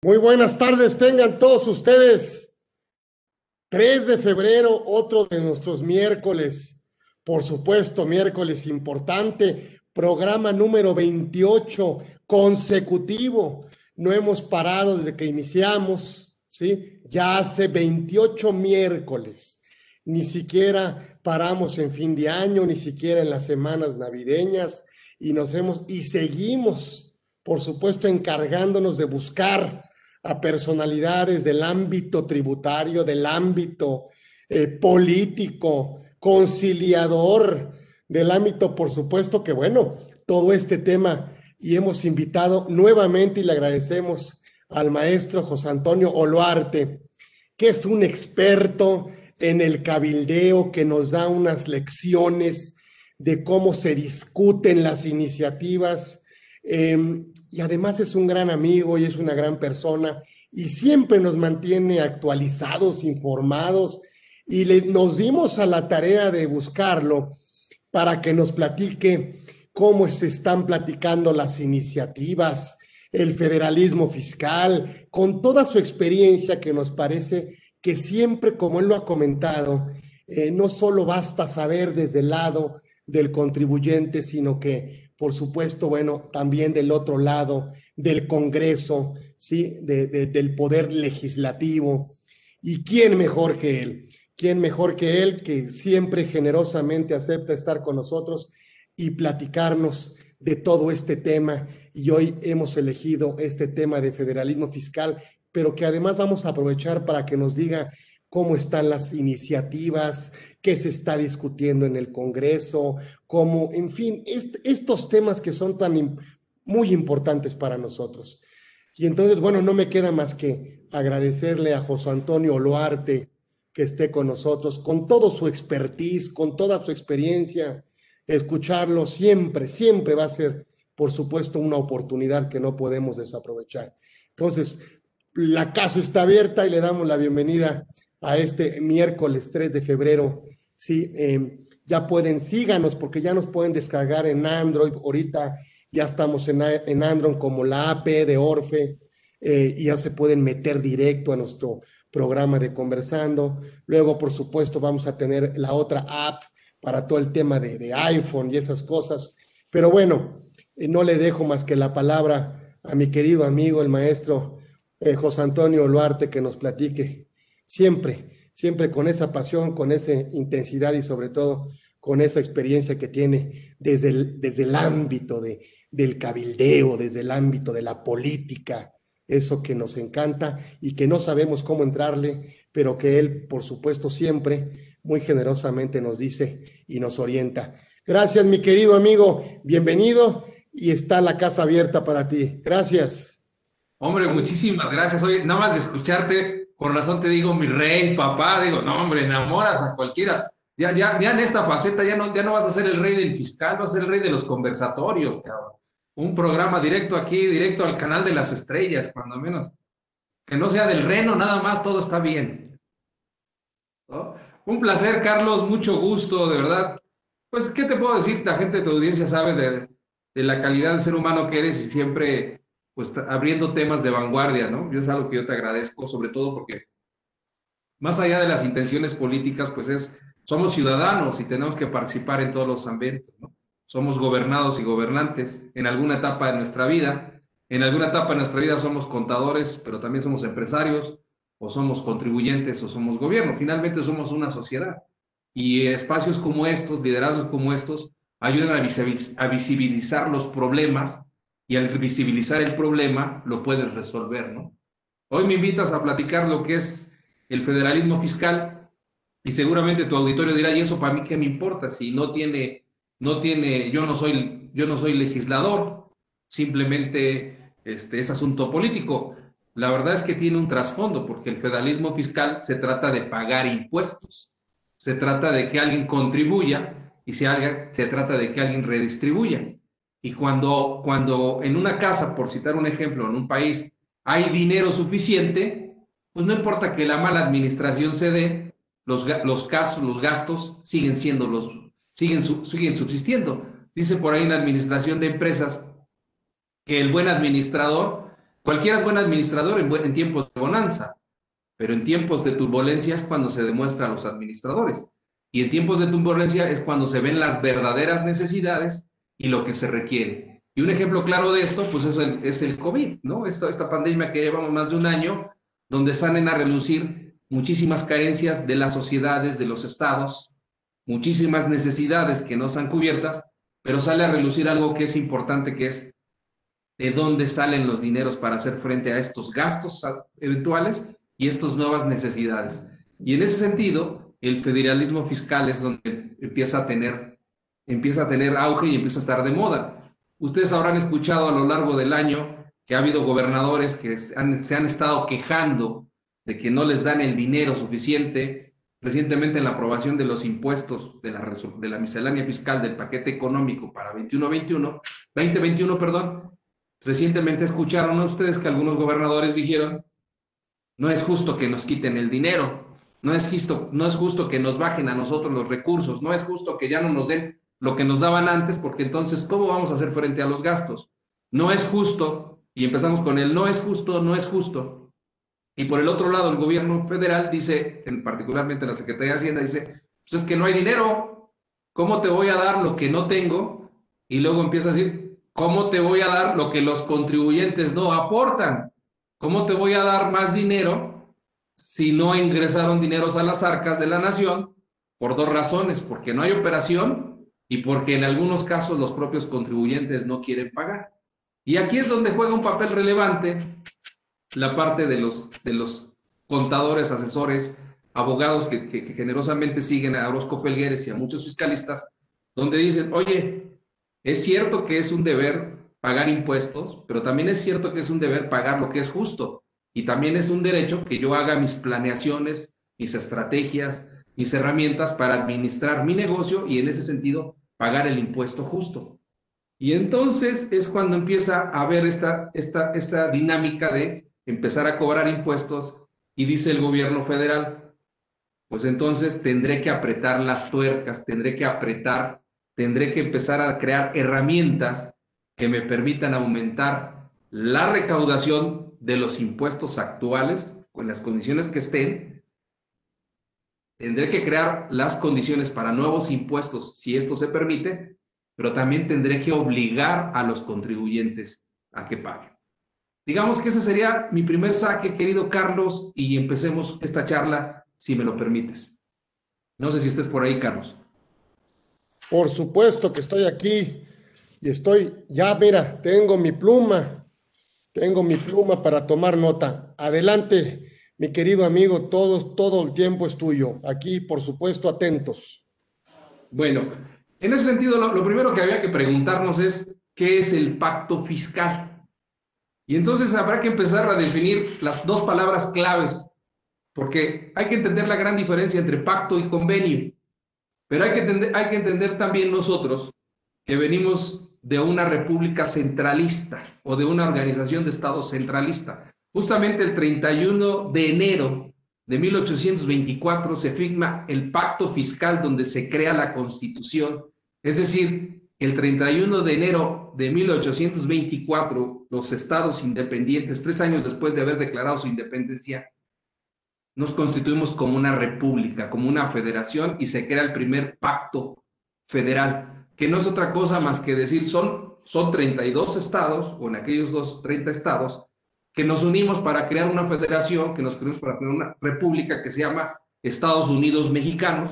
Muy buenas tardes, tengan todos ustedes. 3 de febrero, otro de nuestros miércoles. Por supuesto, miércoles importante, programa número 28 consecutivo. No hemos parado desde que iniciamos, ¿sí? Ya hace 28 miércoles. Ni siquiera paramos en fin de año, ni siquiera en las semanas navideñas y nos hemos y seguimos, por supuesto, encargándonos de buscar a personalidades del ámbito tributario, del ámbito eh, político, conciliador, del ámbito, por supuesto, que bueno, todo este tema y hemos invitado nuevamente y le agradecemos al maestro José Antonio Oluarte, que es un experto en el cabildeo, que nos da unas lecciones de cómo se discuten las iniciativas. Eh, y además es un gran amigo y es una gran persona y siempre nos mantiene actualizados, informados. Y nos dimos a la tarea de buscarlo para que nos platique cómo se están platicando las iniciativas, el federalismo fiscal, con toda su experiencia que nos parece que siempre, como él lo ha comentado, eh, no solo basta saber desde el lado del contribuyente, sino que por supuesto, bueno, también del otro lado, del Congreso, ¿sí? del poder legislativo. ¿Y quién mejor que él? ¿Quién mejor que él que siempre generosamente acepta estar con nosotros y platicarnos de todo este tema? Y hoy hemos elegido este tema de federalismo fiscal, pero que además vamos a aprovechar para que nos diga cómo están las iniciativas, qué se está discutiendo en el Congreso, cómo, en fin, estos temas que son tan muy importantes para nosotros. Y entonces, bueno, no me queda más que agradecerle a José Antonio Oluarte que esté con nosotros, con todo su expertise, con toda su experiencia, escucharlo siempre, siempre va a ser, por supuesto, una oportunidad que no podemos desaprovechar. Entonces, la casa está abierta y le damos la bienvenida a este miércoles 3 de febrero. Sí, em, ya pueden, síganos porque ya nos pueden descargar en Android. Ahorita ya estamos en, en Android como la AP de Orfe eh, y ya se pueden meter directo a nuestro programa de Conversando. Luego, por supuesto, vamos a tener la otra app para todo el tema de, iPhone y esas cosas. Pero bueno, eh, no le dejo más que la palabra a mi querido amigo, el maestro eh, José Antonio Luarte, que nos platique siempre, siempre con esa pasión, con esa intensidad y sobre todo con esa experiencia que tiene desde el, desde el ámbito de, del cabildeo, desde el ámbito de la política, eso que nos encanta y que no sabemos cómo entrarle, pero que él, por supuesto, siempre muy generosamente nos dice y nos orienta. Gracias, mi querido amigo, bienvenido y está la casa abierta para ti. Gracias. Hombre, muchísimas gracias. Oye, nada más de escucharte, con razón te digo mi rey, papá, digo, no, hombre, enamoras a cualquiera. Ya, ya, ya en esta faceta ya no, ya no vas a ser el rey del fiscal, vas a ser el rey de los conversatorios, cabrón. Un programa directo aquí, directo al canal de las estrellas, cuando menos. Que no sea del reno, nada más, todo está bien. Un placer, Carlos, mucho gusto, de verdad. Pues, ¿qué te puedo decir? La gente de tu audiencia sabe de, de la calidad del ser humano que eres y siempre pues abriendo temas de vanguardia, ¿no? Yo es algo que yo te agradezco, sobre todo porque más allá de las intenciones políticas, pues es, somos ciudadanos y tenemos que participar en todos los ambientes, ¿no? Somos gobernados y gobernantes en alguna etapa de nuestra vida. En alguna etapa de nuestra vida somos contadores, pero también somos empresarios, o somos contribuyentes, o somos gobierno. Finalmente somos una sociedad. Y espacios como estos, liderazgos como estos, ayudan a visibilizar los problemas y al visibilizar el problema lo puedes resolver, ¿no? Hoy me invitas a platicar lo que es el federalismo fiscal y seguramente tu auditorio dirá, ¿y eso para mí qué me importa? Si no tiene, no tiene, yo no soy, yo no soy legislador, simplemente este, es asunto político. La verdad es que tiene un trasfondo, porque el federalismo fiscal se trata de pagar impuestos, se trata de que alguien contribuya y si alguien, se trata de que alguien redistribuya. Y cuando, cuando en una casa, por citar un ejemplo, en un país hay dinero suficiente, pues no importa que la mala administración se dé, los, los, casos, los gastos siguen siendo los, siguen, siguen subsistiendo. Dice por ahí en la administración de empresas que el buen administrador Cualquiera es buen administrador en, tiempos de bonanza, pero en tiempos de turbulencia es cuando se demuestran los administradores. Y en tiempos de turbulencia es cuando se ven las verdaderas necesidades y lo que se requiere. Y un ejemplo claro de esto, pues es el, es el COVID, ¿no? Esta, esta pandemia que llevamos más de un año, donde salen a relucir muchísimas carencias de las sociedades, de los estados, muchísimas necesidades que no están cubiertas, pero sale a relucir algo que es importante, que es de dónde salen los dineros para hacer frente a estos gastos eventuales y estas nuevas necesidades. Y en ese sentido, el federalismo fiscal es donde empieza a tener, empieza a tener auge y empieza a estar de moda. Ustedes habrán escuchado a lo largo del año que ha habido gobernadores que se han, estado quejando de que no les dan el dinero suficiente. Recientemente en la aprobación de los impuestos de la, miscelánea fiscal del paquete económico para 21-21, 2021, perdón, Recientemente escucharon ustedes que algunos gobernadores dijeron, no es justo que nos quiten el dinero, no es, justo, no es justo que nos bajen a nosotros los recursos, no es justo que ya no nos den lo que nos daban antes, porque entonces, ¿cómo vamos a hacer frente a los gastos? No es justo, y empezamos con el no es justo, no es justo. Y por el otro lado, el gobierno federal dice, en, particularmente la Secretaría de Hacienda, dice, pues es que no hay dinero, ¿cómo te voy a dar lo que no tengo? Y luego empieza a decir, ¿Cómo te voy a dar lo que los contribuyentes no aportan? ¿Cómo te voy a dar más dinero si no ingresaron dineros a las arcas de la nación? Por dos razones, porque no hay operación y porque en algunos casos los propios contribuyentes no quieren pagar. Y aquí es donde juega un papel relevante la parte de los, de los contadores, asesores, abogados que, que generosamente siguen a Orozco Felgueres y a muchos fiscalistas, donde dicen, oye, es cierto que es un deber pagar impuestos, pero también es cierto que es un deber pagar lo que es justo. Y también es un derecho que yo haga mis planeaciones, mis estrategias, mis herramientas para administrar mi negocio y en ese sentido pagar el impuesto justo. Y entonces es cuando empieza a haber esta, esta, esta dinámica de empezar a cobrar impuestos y dice el gobierno federal, pues entonces tendré que apretar las tuercas, tendré que apretar tendré que empezar a crear herramientas que me permitan aumentar la recaudación de los impuestos actuales con las condiciones que estén. Tendré que crear las condiciones para nuevos impuestos si esto se permite, pero también tendré que obligar a los contribuyentes a que paguen. Digamos que ese sería mi primer saque, querido Carlos, y empecemos esta charla, si me lo permites. No sé si estés por ahí, Carlos. Por supuesto que estoy aquí y estoy, ya mira, tengo mi pluma, tengo mi pluma para tomar nota. Adelante, mi querido amigo, todo, todo el tiempo es tuyo. Aquí, por supuesto, atentos. Bueno, en ese sentido, lo, primero que había que preguntarnos es, ¿qué es el pacto fiscal? Y entonces habrá que empezar a definir las dos palabras claves, porque hay que entender la gran diferencia entre pacto y convenio. Pero hay que, entender, hay que entender también nosotros que venimos de una república centralista o de una organización de Estado centralista. Justamente el 31 de enero de 1824 se firma el pacto fiscal donde se crea la constitución. Es decir, el 31 de enero de 1824, los estados independientes, tres años después de haber declarado su independencia, nos constituimos como una república, como una federación y se crea el primer pacto federal, que no es otra cosa más que decir son, son 32 estados, o en aquellos dos 30 estados, que nos unimos para crear una federación, que nos creamos para crear una república que se llama Estados Unidos Mexicanos,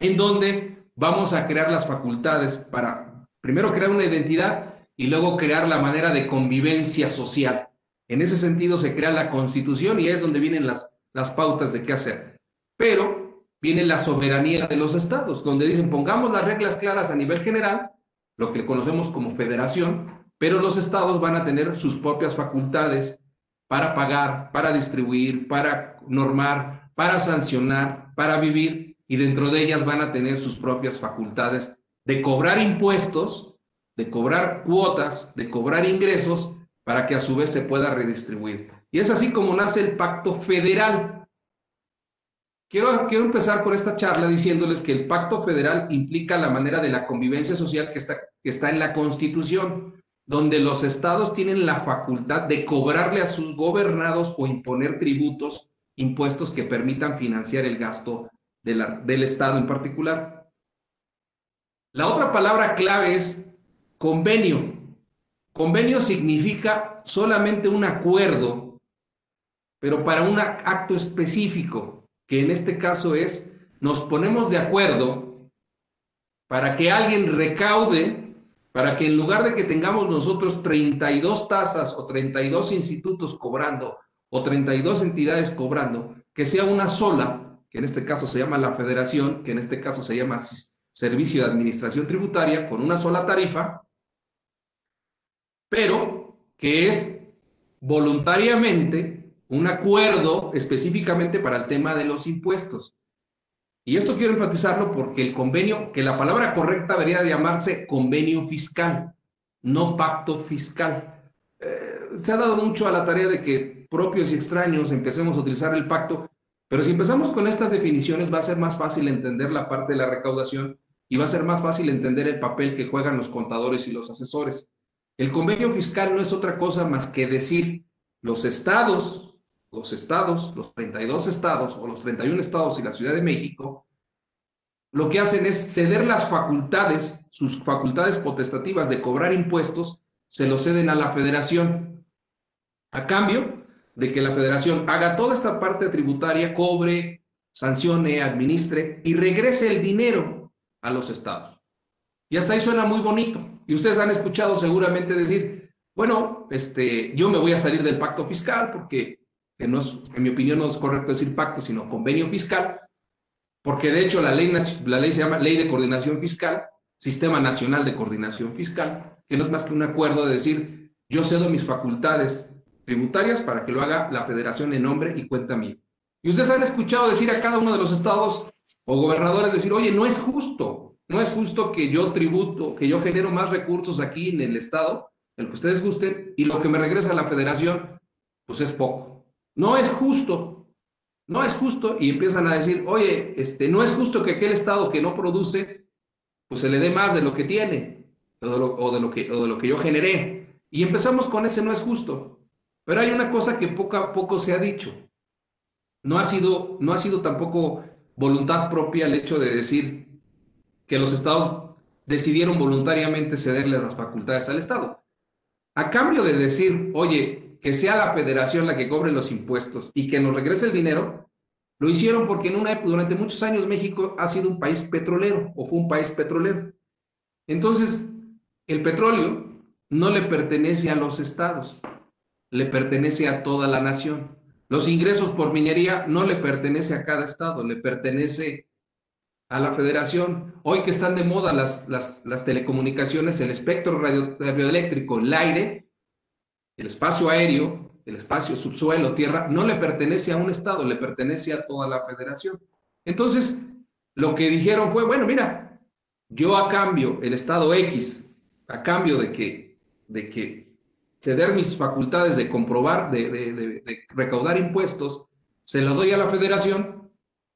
en donde vamos a crear las facultades para primero crear una identidad y luego crear la manera de convivencia social. En ese sentido se crea la constitución y es donde vienen las las pautas de qué hacer. Pero viene la soberanía de los estados, donde dicen pongamos las reglas claras a nivel general, lo que conocemos como federación, pero los estados van a tener sus propias facultades para pagar, para distribuir, para normar, para sancionar, para vivir, y dentro de ellas van a tener sus propias facultades de cobrar impuestos, de cobrar cuotas, de cobrar ingresos, para que a su vez se pueda redistribuir. Y es así como nace el pacto federal. Quiero, quiero empezar con esta charla diciéndoles que el pacto federal implica la manera de la convivencia social que está, que está en la Constitución. Donde los estados tienen la facultad de cobrarle a sus gobernados o imponer tributos, impuestos que permitan financiar el gasto del estado en particular. La otra palabra clave es convenio. Convenio significa solamente un acuerdo, pero para un acto específico, que en este caso es, nos ponemos de acuerdo para que alguien recaude, para que en lugar de que tengamos nosotros 32 tasas o 32 institutos cobrando o 32 entidades cobrando, que sea una sola, que en este caso se llama la federación, que en este caso se llama Servicio de Administración Tributaria, con una sola tarifa, pero que es voluntariamente un acuerdo específicamente para el tema de los impuestos. Y esto quiero enfatizarlo porque el convenio, que la palabra correcta debería llamarse convenio fiscal, no pacto fiscal. Eh, se ha dado mucho a la tarea de que propios y extraños empecemos a utilizar el pacto, pero si empezamos con estas definiciones va a ser más fácil entender la parte de la recaudación y va a ser más fácil entender el papel que juegan los contadores y los asesores. El convenio fiscal no es otra cosa más que decir los estados, los estados, los 32 estados o los 31 estados y la Ciudad de México, lo que hacen es ceder las facultades, sus facultades potestativas de cobrar impuestos, se lo ceden a la federación. A cambio de que la federación haga toda esta parte tributaria, cobre, sancione, administre y regrese el dinero a los estados. Y hasta ahí suena muy bonito. Y ustedes han escuchado seguramente decir, bueno, este, yo me voy a salir del pacto fiscal porque que no es, en mi opinión no es correcto decir pacto, sino convenio fiscal, porque de hecho la ley, la ley se llama Ley de Coordinación Fiscal, Sistema Nacional de Coordinación Fiscal, que no es más que un acuerdo de decir, yo cedo mis facultades tributarias para que lo haga la federación en nombre y cuenta mía. Y ustedes han escuchado decir a cada uno de los estados o gobernadores decir, oye, no es justo, no es justo que yo tributo, que yo genero más recursos aquí en el Estado, el que ustedes gusten, y lo que me regresa a la federación, pues es poco. No es justo, no es justo, y empiezan a decir, oye, este, no es justo que aquel Estado que no produce, pues se le dé más de lo que tiene, o de lo, que, o de lo que yo generé. Y empezamos con ese no es justo. Pero hay una cosa que poco a poco se ha dicho. No ha sido, no ha sido tampoco voluntad propia el hecho de decir, que los estados decidieron voluntariamente cederle las facultades al Estado. A cambio de decir, oye, que sea la federación la que cobre los impuestos y que nos regrese el dinero, lo hicieron porque en una época, durante muchos años México ha sido un país petrolero o fue un país petrolero. Entonces, el petróleo no le pertenece a los estados, le pertenece a toda la nación. Los ingresos por minería no le pertenece a cada estado, le pertenece a la federación. Hoy que están de moda las, las, telecomunicaciones, el espectro radioeléctrico, el aire, el espacio aéreo, el espacio subsuelo, tierra, no le pertenece a un Estado, le pertenece a toda la federación. Entonces, lo que dijeron fue, bueno, mira, yo a cambio, el Estado X, a cambio de que, de que ceder mis facultades de comprobar, de, de recaudar impuestos, se lo doy a la federación,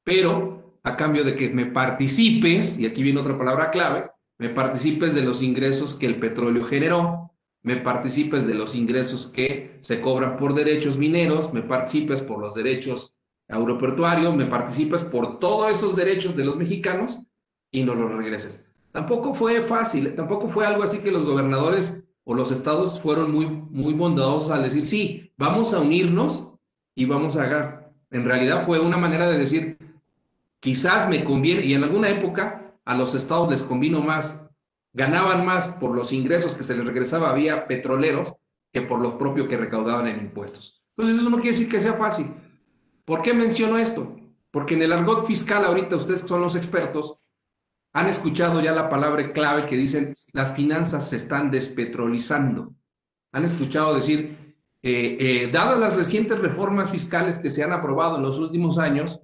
pero a cambio de que me participes, y aquí viene otra palabra clave, me participes de los ingresos que el petróleo generó, me participes de los ingresos que se cobran por derechos mineros, me participes por los derechos aeroportuarios, me participes por todos esos derechos de los mexicanos y no los regreses. Tampoco fue fácil, tampoco fue algo así que los gobernadores o los estados fueron muy, muy bondadosos al decir, sí, vamos a unirnos y vamos a hacer. En realidad fue una manera de decir, quizás me conviene, y en alguna época a los estados les convino más, ganaban más por los ingresos que se les regresaba vía petroleros que por los propios que recaudaban en impuestos. Entonces eso no quiere decir que sea fácil. ¿Por qué menciono esto? Porque en el argot fiscal ahorita ustedes que son los expertos han escuchado ya la palabra clave que dicen las finanzas se están despetrolizando. Han escuchado decir, eh, eh, dadas las recientes reformas fiscales que se han aprobado en los últimos años,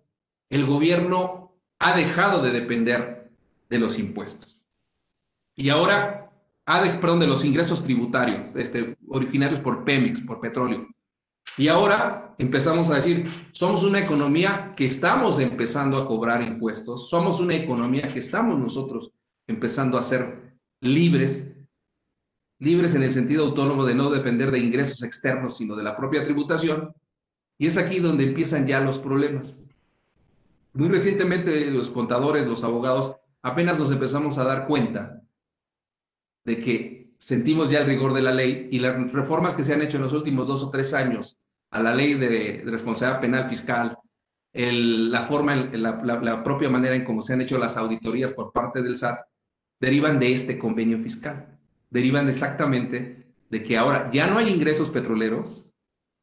el gobierno ha dejado de depender de los impuestos. Y ahora, ha de, perdón, de los ingresos tributarios, este, originarios por Pemex, por petróleo. Y ahora empezamos a decir, somos una economía que estamos empezando a cobrar impuestos, somos una economía que estamos nosotros empezando a ser libres. libres en el sentido autónomo de no depender de ingresos externos, sino de la propia tributación. Y es aquí donde empiezan ya los problemas. Muy recientemente los contadores, los abogados, apenas nos empezamos a dar cuenta de que sentimos ya el rigor de la ley y las reformas que se han hecho en los últimos dos o tres años a la ley de, responsabilidad penal fiscal, la forma, la, la, propia manera en cómo se han hecho las auditorías por parte del SAT, derivan de este convenio fiscal. Derivan exactamente de que ahora ya no hay ingresos petroleros,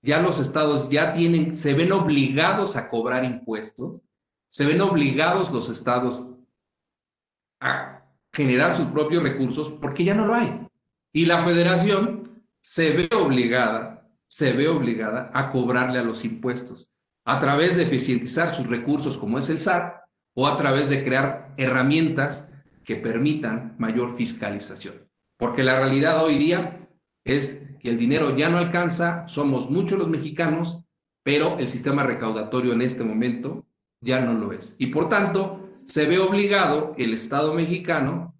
ya los estados ya tienen, se ven obligados a cobrar impuestos, se ven obligados los estados a generar sus propios recursos porque ya no lo hay. Y la federación se ve obligada, se ve obligada a cobrarle a los impuestos a través de eficientizar sus recursos como es el SAT o a través de crear herramientas que permitan mayor fiscalización. Porque la realidad hoy día es que el dinero ya no alcanza, somos muchos los mexicanos, pero el sistema recaudatorio en este momento ya no lo es. Y por tanto, se ve obligado el Estado mexicano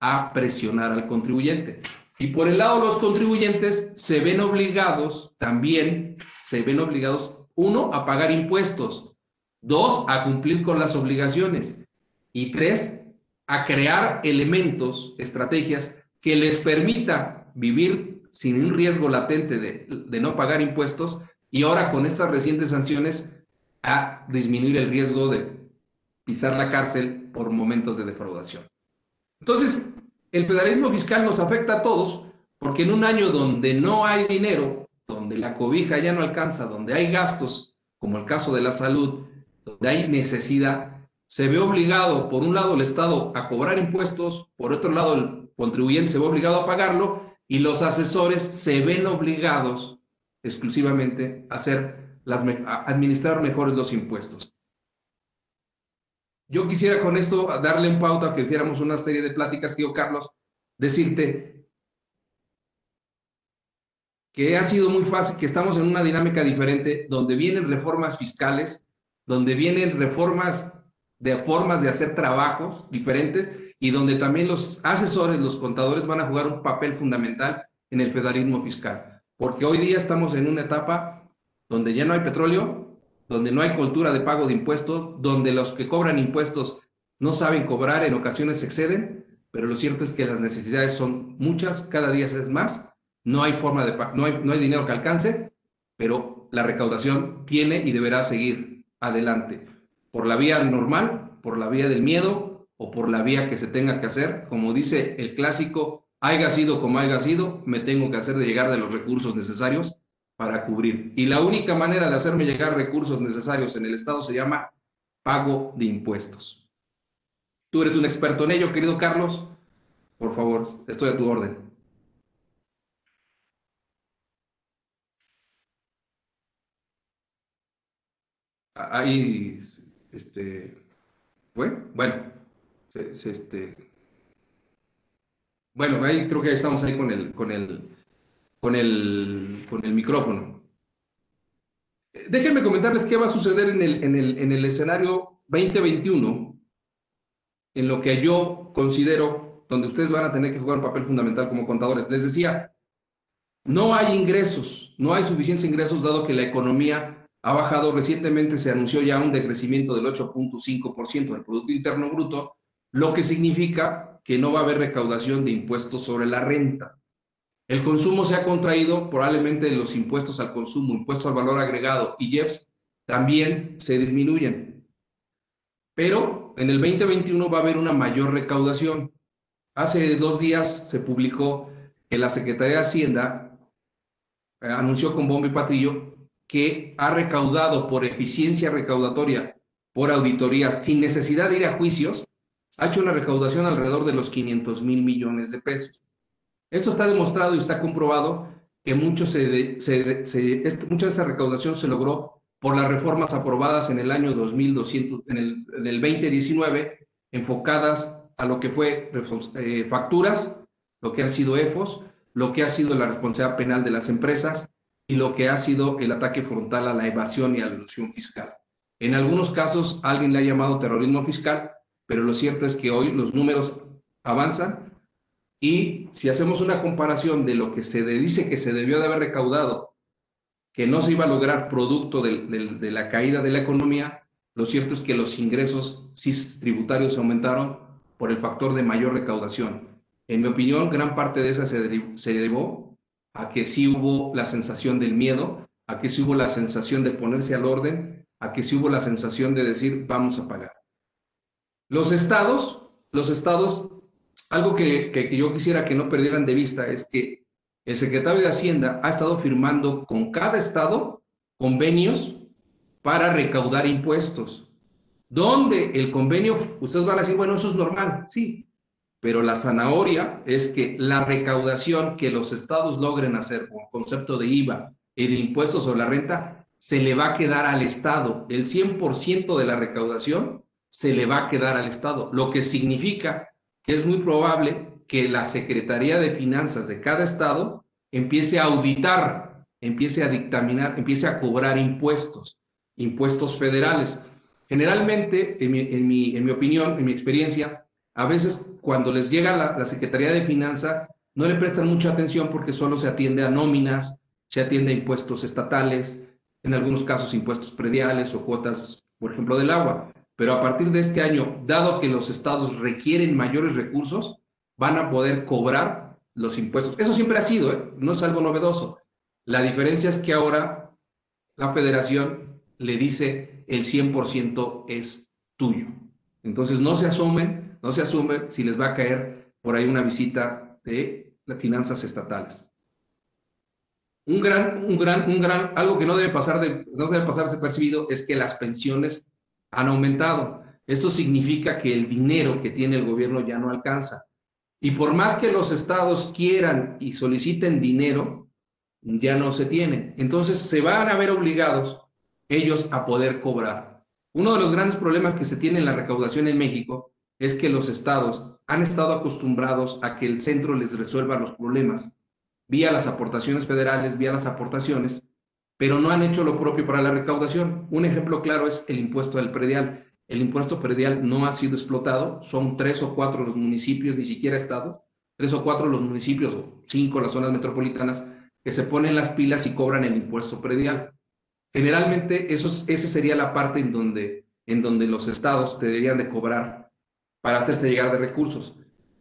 a presionar al contribuyente. Y por el lado de los contribuyentes se ven obligados también, se ven obligados, uno, a pagar impuestos, dos, a cumplir con las obligaciones y tres, a crear elementos, estrategias que les permita vivir sin un riesgo latente de, de no pagar impuestos y ahora con estas recientes sanciones a disminuir el riesgo de pisar la cárcel por momentos de defraudación. Entonces, el federalismo fiscal nos afecta a todos porque en un año donde no hay dinero, donde la cobija ya no alcanza, donde hay gastos, como el caso de la salud, donde hay necesidad, se ve obligado, por un lado, el Estado a cobrar impuestos, por otro lado, el contribuyente se ve obligado a pagarlo y los asesores se ven obligados exclusivamente a hacer administrar mejores los impuestos. Yo quisiera con esto darle un pauta que hiciéramos una serie de pláticas, tío Carlos, decirte que ha sido muy fácil, que estamos en una dinámica diferente, donde vienen reformas fiscales, donde vienen reformas de formas de hacer trabajos diferentes y donde también los asesores, los contadores van a jugar un papel fundamental en el federalismo fiscal. Porque hoy día estamos en una etapa donde ya no hay petróleo, donde no hay cultura de pago de impuestos, donde los que cobran impuestos no saben cobrar, en ocasiones exceden, pero lo cierto es que las necesidades son muchas, cada día es más, no hay forma de no hay, no hay dinero que alcance, pero la recaudación tiene y deberá seguir adelante por la vía normal, por la vía del miedo o por la vía que se tenga que hacer, como dice el clásico, haya sido como haya sido, me tengo que hacer de llegar de los recursos necesarios para cubrir. Y la única manera de hacerme llegar recursos necesarios en el Estado se llama pago de impuestos. Tú eres un experto en ello, querido Carlos. Por favor, estoy a tu orden. Ahí, este, bueno, bueno, este, bueno, ahí creo que estamos ahí con el, con el, con el, con el micrófono. Déjenme comentarles qué va a suceder en el, en el, en el escenario 2021, en lo que yo considero donde ustedes van a tener que jugar un papel fundamental como contadores. Les decía, no hay ingresos, no hay suficientes ingresos dado que la economía ha bajado. Recientemente se anunció ya un decrecimiento del 8.5% del Producto Interno Bruto, lo que significa que no va a haber recaudación de impuestos sobre la renta. El consumo se ha contraído, probablemente los impuestos al consumo, impuestos al valor agregado y IEPS también se disminuyen. Pero en el 2021 va a haber una mayor recaudación. Hace dos días se publicó que la Secretaría de Hacienda eh, anunció con bombo y patillo que ha recaudado por eficiencia recaudatoria, por auditoría, sin necesidad de ir a juicios, ha hecho una recaudación alrededor de los 500 mil millones de pesos. Esto está demostrado y está comprobado que mucho se, este, mucha de esa recaudación se logró por las reformas aprobadas en el año 2200, en el, en el 2019, enfocadas a lo que fue eh, facturas, lo que han sido EFOS, lo que ha sido la responsabilidad penal de las empresas y lo que ha sido el ataque frontal a la evasión y a la ilusión fiscal. En algunos casos alguien le ha llamado terrorismo fiscal, pero lo cierto es que hoy los números avanzan Y si hacemos una comparación de lo que se dice que se debió de haber recaudado, que no se iba a lograr producto de, la caída de la economía, lo cierto es que los ingresos tributarios aumentaron por el factor de mayor recaudación. En mi opinión, gran parte de esa se, se debó a que sí hubo la sensación del miedo, a que sí hubo la sensación de ponerse al orden, a que sí hubo la sensación de decir vamos a pagar. Los estados, los estados, algo que, que, yo quisiera que no perdieran de vista es que el secretario de Hacienda ha estado firmando con cada estado convenios para recaudar impuestos. Donde el convenio, ustedes van a decir, bueno, eso es normal, sí, pero la zanahoria es que la recaudación que los estados logren hacer con concepto de IVA y de impuestos sobre la renta, se le va a quedar al Estado. El 100% de la recaudación se le va a quedar al Estado, lo que significa es muy probable que la Secretaría de Finanzas de cada Estado empiece a auditar, empiece a dictaminar, empiece a cobrar impuestos impuestos federales. Generalmente, en mi, opinión, en mi experiencia, a veces cuando les llega la, la Secretaría de Finanzas, no le prestan mucha atención porque solo se atiende a nóminas, se atiende a impuestos estatales, en algunos casos impuestos prediales o cuotas, por ejemplo, del agua. Pero a partir de este año, dado que los estados requieren mayores recursos, van a poder cobrar los impuestos. Eso siempre ha sido, ¿eh? no es algo novedoso. La diferencia es que ahora la federación le dice el 100% es tuyo. Entonces no se asumen, no se asumen si les va a caer por ahí una visita de las finanzas estatales. Un gran, un gran, un gran, algo que no debe pasar de, no debe pasarse percibido es que las pensiones han aumentado. Esto significa que el dinero que tiene el gobierno ya no alcanza. Y por más que los estados quieran y soliciten dinero, ya no se tiene. Entonces se van a ver obligados ellos a poder cobrar. Uno de los grandes problemas que se tiene en la recaudación en México es que los estados han estado acostumbrados a que el centro les resuelva los problemas vía las aportaciones federales, vía las aportaciones, pero no han hecho lo propio para la recaudación. Un ejemplo claro es el impuesto del predial. El impuesto predial no ha sido explotado, son tres o cuatro los municipios, ni siquiera estado, tres o cuatro los municipios o cinco las zonas metropolitanas que se ponen las pilas y cobran el impuesto predial. Generalmente eso, esa sería la parte en donde, en donde los estados deberían de cobrar para hacerse llegar de recursos.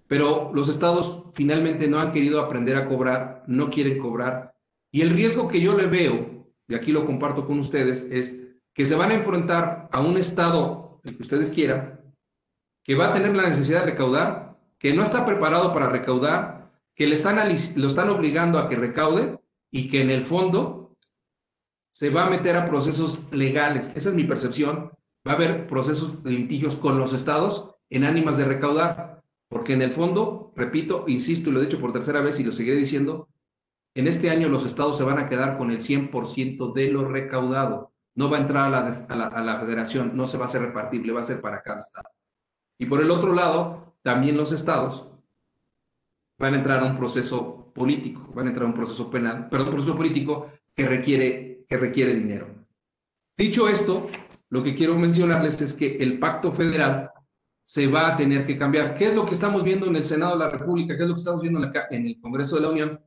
Pero los estados finalmente no han querido aprender a cobrar, no quieren cobrar. Y el riesgo que yo le veo, y aquí lo comparto con ustedes, es que se van a enfrentar a un estado, el que ustedes quieran, que va a tener la necesidad de recaudar, que no está preparado para recaudar, que le están, lo están obligando a que recaude y que en el fondo se va a meter a procesos legales. Esa es mi percepción. Va a haber procesos de litigios con los estados en ánimas de recaudar, porque en el fondo, repito, insisto y lo he dicho por tercera vez y lo seguiré diciendo, en este año los estados se van a quedar con el 100% de lo recaudado. No va a entrar a la, federación, no se va a hacer repartible, va a ser para cada estado. Y por el otro lado, también los estados van a entrar a un proceso político, van a entrar a un proceso penal, perdón, un proceso político que requiere que requiere dinero. Dicho esto, lo que quiero mencionarles es que el pacto federal se va a tener que cambiar. ¿Qué es lo que estamos viendo en el Senado de la República? ¿Qué es lo que estamos viendo en el Congreso de la Unión?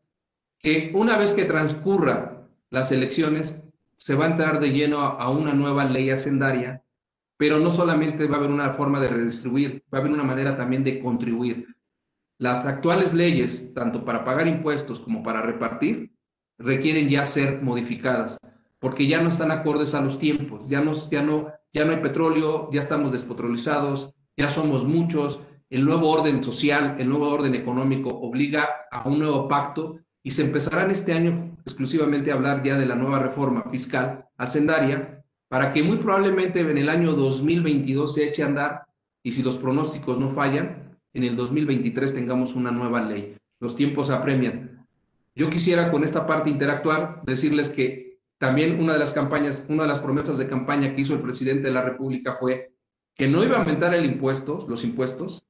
Que una vez que transcurra las elecciones, se va a entrar de lleno a una nueva ley hacendaria, pero no solamente va a haber una forma de redistribuir, va a haber una manera también de contribuir. Las actuales leyes, tanto para pagar impuestos como para repartir, requieren ya ser modificadas porque ya no están acordes a los tiempos, ya no, ya no, ya no hay petróleo, ya estamos despetrolizados, ya somos muchos, el nuevo orden social, el nuevo orden económico obliga a un nuevo pacto y se empezará en este año exclusivamente a hablar ya de la nueva reforma fiscal hacendaria para que muy probablemente en el año 2022 se eche a andar y si los pronósticos no fallan, en el 2023 tengamos una nueva ley. Los tiempos apremian. Yo quisiera con esta parte interactuar, decirles que también una de las campañas, una de las promesas de campaña que hizo el presidente de la República fue que no iba a aumentar el impuesto, los impuestos,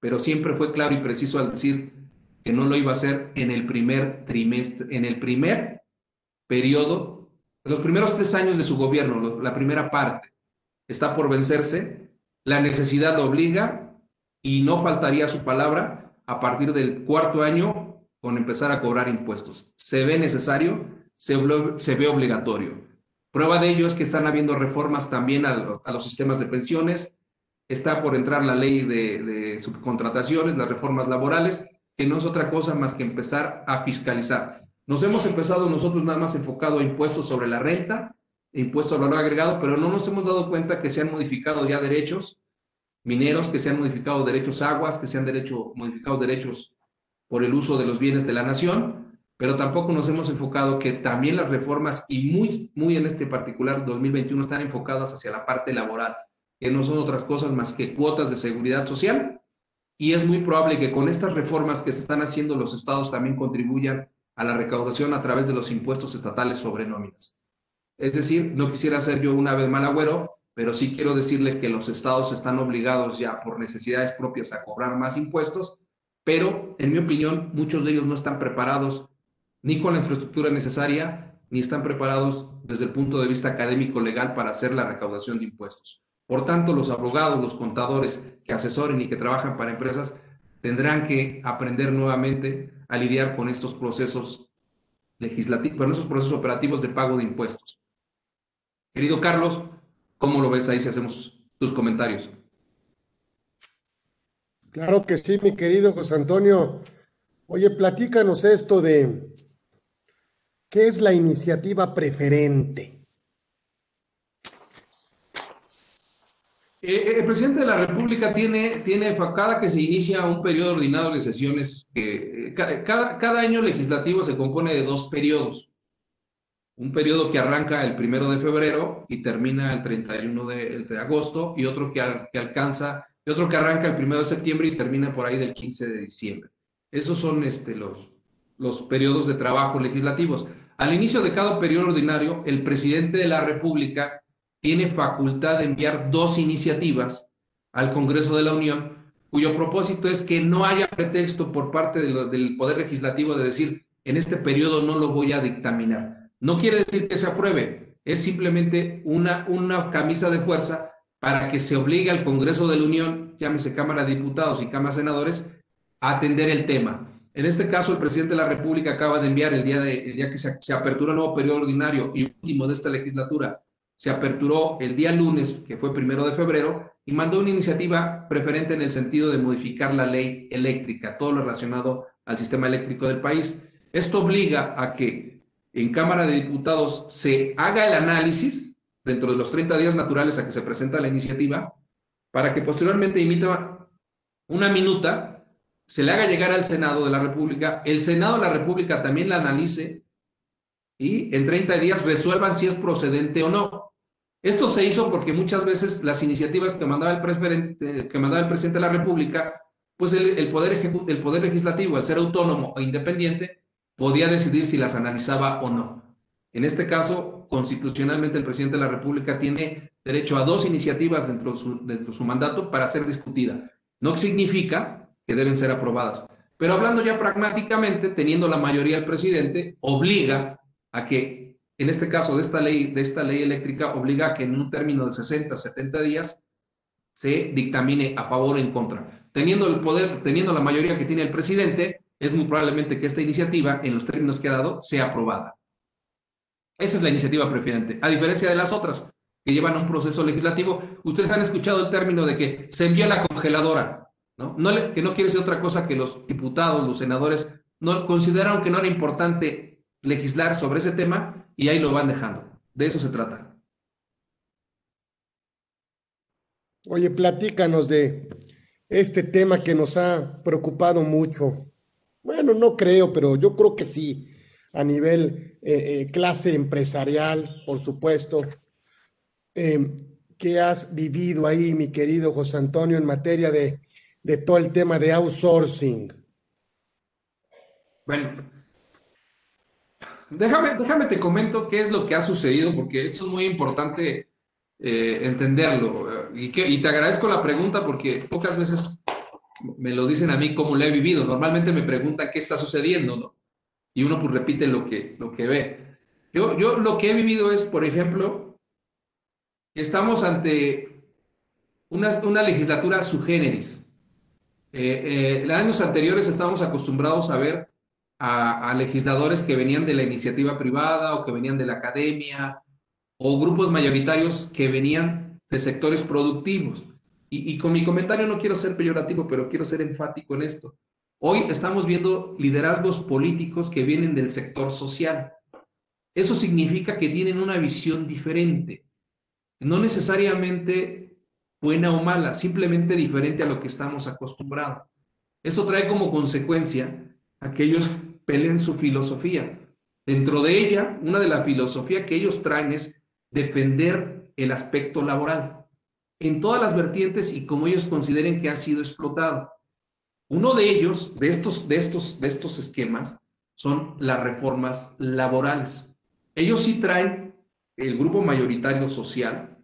pero siempre fue claro y preciso al decir que no lo iba a hacer en el primer trimestre, en el primer periodo, los primeros tres años de su gobierno, la primera parte. Está por vencerse, la necesidad lo obliga y no faltaría su palabra a partir del cuarto año con empezar a cobrar impuestos. Se ve necesario, se, ve obligatorio. Prueba de ello es que están habiendo reformas también a, los sistemas de pensiones, está por entrar la ley de, subcontrataciones, las reformas laborales, que no es otra cosa más que empezar a fiscalizar. Nos hemos empezado nosotros nada más enfocado a impuestos sobre la renta, impuestos al valor agregado, pero no nos hemos dado cuenta que se han modificado ya derechos mineros, que se han modificado derechos aguas, que se han derecho, modificado derechos por el uso de los bienes de la nación, pero tampoco nos hemos enfocado que también las reformas, y muy, muy en este particular 2021, están enfocadas hacia la parte laboral, que no son otras cosas más que cuotas de seguridad social, y es muy probable que con estas reformas que se están haciendo los estados también contribuyan a la recaudación a través de los impuestos estatales sobre nóminas. Es decir, no quisiera ser yo una vez mal agüero, pero sí quiero decirle que los estados están obligados ya por necesidades propias a cobrar más impuestos, pero en mi opinión muchos de ellos no están preparados ni con la infraestructura necesaria, ni están preparados desde el punto de vista académico legal para hacer la recaudación de impuestos. Por tanto, los abogados, los contadores que asesoren y que trabajan para empresas tendrán que aprender nuevamente a lidiar con estos procesos legislativos, con esos procesos operativos de pago de impuestos. Querido Carlos, ¿cómo lo ves ahí si hacemos tus comentarios? Claro que sí, mi querido José Antonio. Oye, platícanos esto de qué es la iniciativa preferente. Eh, eh, el presidente de la República tiene, tiene cada que se inicia un periodo ordinario de sesiones, que eh, cada, cada año legislativo se compone de dos periodos. Un periodo que arranca el primero de febrero y termina el 31 de, de agosto, y otro que, que alcanza, y otro que arranca el primero de septiembre y termina por ahí del 15 de diciembre. Esos son este, los, los periodos de trabajo legislativos. Al inicio de cada periodo ordinario, el presidente de la República tiene facultad de enviar dos iniciativas al Congreso de la Unión, cuyo propósito es que no haya pretexto por parte del Poder Legislativo de decir, en este periodo no lo voy a dictaminar. No quiere decir que se apruebe, es simplemente una, una camisa de fuerza para que se obligue al Congreso de la Unión, llámese Cámara de Diputados y Cámara de Senadores, a atender el tema. En este caso, el presidente de la República acaba de enviar el día, de, el día que se, se apertura el nuevo periodo ordinario y último de esta legislatura se aperturó el día lunes, que fue primero de febrero, y mandó una iniciativa preferente en el sentido de modificar la ley eléctrica, todo lo relacionado al sistema eléctrico del país. Esto obliga a que en Cámara de Diputados se haga el análisis dentro de los 30 días naturales a que se presenta la iniciativa, para que posteriormente emita una minuta, se le haga llegar al Senado de la República, el Senado de la República también la analice y en 30 días resuelvan si es procedente o no. Esto se hizo porque muchas veces las iniciativas que mandaba el, presidente, que mandaba el presidente de la República, pues el, poder el poder legislativo, al ser autónomo e independiente, podía decidir si las analizaba o no. En este caso, constitucionalmente el presidente de la República tiene derecho a dos iniciativas dentro de su, dentro de su mandato para ser discutida. No significa que deben ser aprobadas. Pero hablando ya pragmáticamente, teniendo la mayoría el presidente, obliga a que, en este caso de esta ley, de esta ley eléctrica, obliga a que en un término de 60, 70 días se dictamine a favor o en contra. Teniendo el poder, teniendo la mayoría que tiene el presidente, es muy probablemente que esta iniciativa, en los términos que ha dado, sea aprobada. Esa es la iniciativa preferente, a diferencia de las otras que llevan un proceso legislativo. Ustedes han escuchado el término de que se envía la congeladora, no que no quiere ser otra cosa que los diputados, los senadores, no consideraron que no era importante legislar sobre ese tema y ahí lo van dejando. De eso se trata. Oye, platícanos de este tema que nos ha preocupado mucho. Bueno, no creo, pero yo creo que sí, a nivel eh, eh, clase empresarial, por supuesto. Eh, ¿Qué has vivido ahí, mi querido José Antonio, en materia de, de todo el tema de outsourcing? Bueno, Déjame, déjame te comento qué es lo que ha sucedido, porque esto es muy importante eh, entenderlo. Y, que, y te agradezco la pregunta porque pocas veces me lo dicen a mí cómo lo he vivido. Normalmente me preguntan qué está sucediendo, ¿no? Y uno pues repite lo que, lo que ve. Yo, yo lo que he vivido es, por ejemplo, estamos ante una, una legislatura su generis. Eh, en años anteriores estábamos acostumbrados a ver a, legisladores que venían de la iniciativa privada o que venían de la academia o grupos mayoritarios que venían de sectores productivos. y, con mi comentario no quiero ser peyorativo, pero quiero ser enfático en esto. Hoy estamos viendo liderazgos políticos que vienen del sector social. Eso significa que tienen una visión diferente, no necesariamente buena o mala, simplemente diferente a lo que estamos acostumbrados. Eso trae como consecuencia a que ellos peleen su filosofía. Dentro de ella, una de las filosofías que ellos traen es defender el aspecto laboral en todas las vertientes y como ellos consideren que ha sido explotado. Uno de ellos, de estos, de estos, de estos esquemas, son las reformas laborales. Ellos sí traen, el grupo mayoritario social,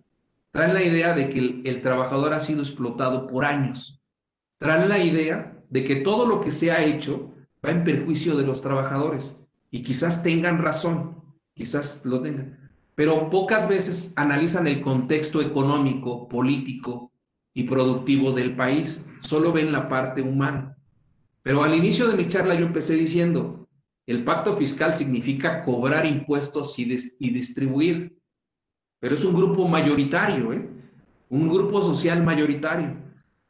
traen la idea de que el, trabajador ha sido explotado por años. Traen la idea de que todo lo que se ha hecho va en perjuicio de los trabajadores. Y quizás tengan razón, quizás lo tengan. Pero pocas veces analizan el contexto económico, político y productivo del país. Solo ven la parte humana. Pero al inicio de mi charla yo empecé diciendo, el pacto fiscal significa cobrar impuestos y, distribuir, pero es un grupo mayoritario, ¿eh? un grupo social mayoritario,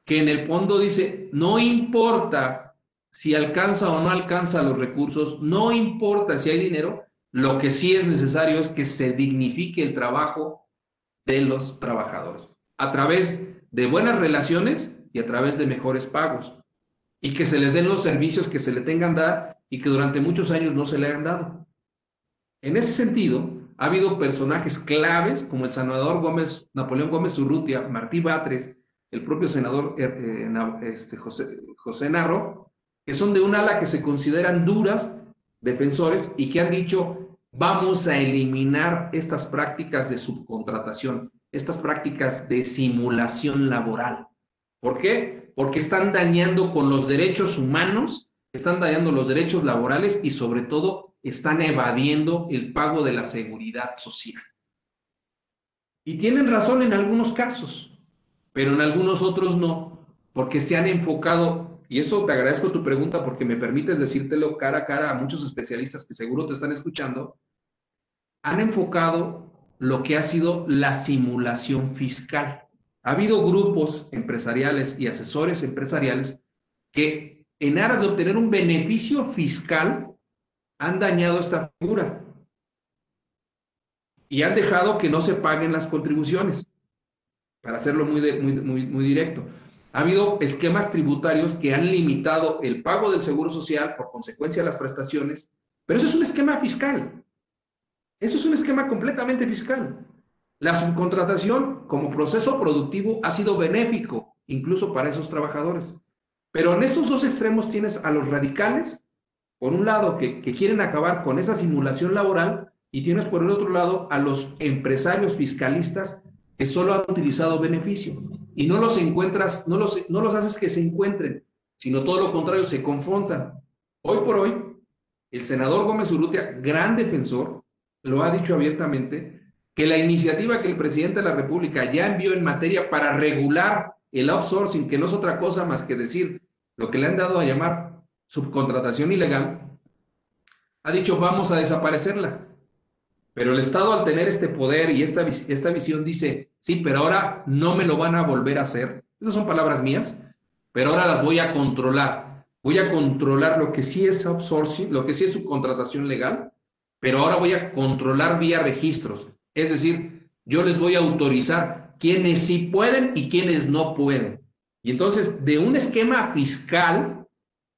que en el fondo dice, no importa si alcanza o no alcanza los recursos, no importa si hay dinero, lo que sí es necesario es que se dignifique el trabajo de los trabajadores a través de buenas relaciones y a través de mejores pagos y que se les den los servicios que se le tengan dar y que durante muchos años no se le han dado. En ese sentido, ha habido personajes claves como el senador Gómez, Napoleón Gómez Urrutia, Martí Batres, el propio senador eh, eh, este, José, José Narro, que son de un ala que se consideran duras defensores y que han dicho, vamos a eliminar estas prácticas de subcontratación, estas prácticas de simulación laboral. ¿Por qué? Porque están dañando con los derechos humanos están dañando los derechos laborales y sobre todo están evadiendo el pago de la seguridad social. Y tienen razón en algunos casos, pero en algunos otros no, porque se han enfocado, y eso te agradezco tu pregunta porque me permites decírtelo cara a cara a muchos especialistas que seguro te están escuchando, han enfocado lo que ha sido la simulación fiscal. Ha habido grupos empresariales y asesores empresariales que en aras de obtener un beneficio fiscal, han dañado esta figura y han dejado que no se paguen las contribuciones, para hacerlo muy, muy, muy directo. Ha habido esquemas tributarios que han limitado el pago del seguro social por consecuencia de las prestaciones, pero eso es un esquema fiscal. Eso es un esquema completamente fiscal. La subcontratación como proceso productivo ha sido benéfico incluso para esos trabajadores. Pero en esos dos extremos tienes a los radicales, por un lado, que, quieren acabar con esa simulación laboral, y tienes por el otro lado a los empresarios fiscalistas que solo han utilizado beneficio. Y no los encuentras, no los, no los haces que se encuentren, sino todo lo contrario, se confrontan. Hoy por hoy, el senador Gómez Urrutia, gran defensor, lo ha dicho abiertamente, que la iniciativa que el presidente de la República ya envió en materia para regular el outsourcing, que no es otra cosa más que decir lo que le han dado a llamar subcontratación ilegal, ha dicho vamos a desaparecerla. Pero el Estado al tener este poder y esta, esta visión dice, sí, pero ahora no me lo van a volver a hacer. Esas son palabras mías, pero ahora las voy a controlar. Voy a controlar lo que sí es outsourcing, lo que sí es subcontratación legal, pero ahora voy a controlar vía registros. Es decir, yo les voy a autorizar quienes sí pueden y quienes no pueden. Y entonces, de un esquema fiscal,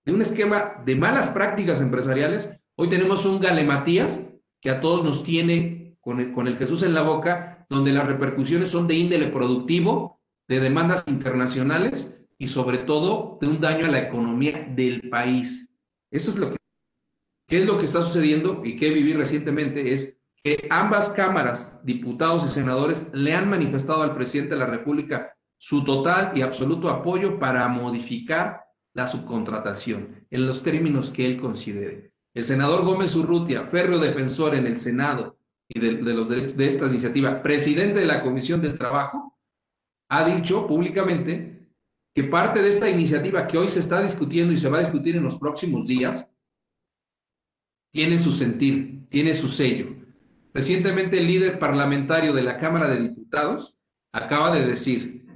de un esquema de malas prácticas empresariales, hoy tenemos un galematías que a todos nos tiene con el, con el Jesús en la boca, donde las repercusiones son de índole productivo, de demandas internacionales y sobre todo de un daño a la economía del país. Eso es lo que, ¿qué es lo que está sucediendo y que viví recientemente es que ambas cámaras, diputados y senadores, le han manifestado al presidente de la República su total y absoluto apoyo para modificar la subcontratación en los términos que él considere. El senador Gómez Urrutia, férreo defensor en el Senado y de, los de esta iniciativa, presidente de la Comisión del Trabajo, ha dicho públicamente que parte de esta iniciativa que hoy se está discutiendo y se va a discutir en los próximos días, tiene su sentir, tiene su sello. Recientemente el líder parlamentario de la Cámara de Diputados acaba de decir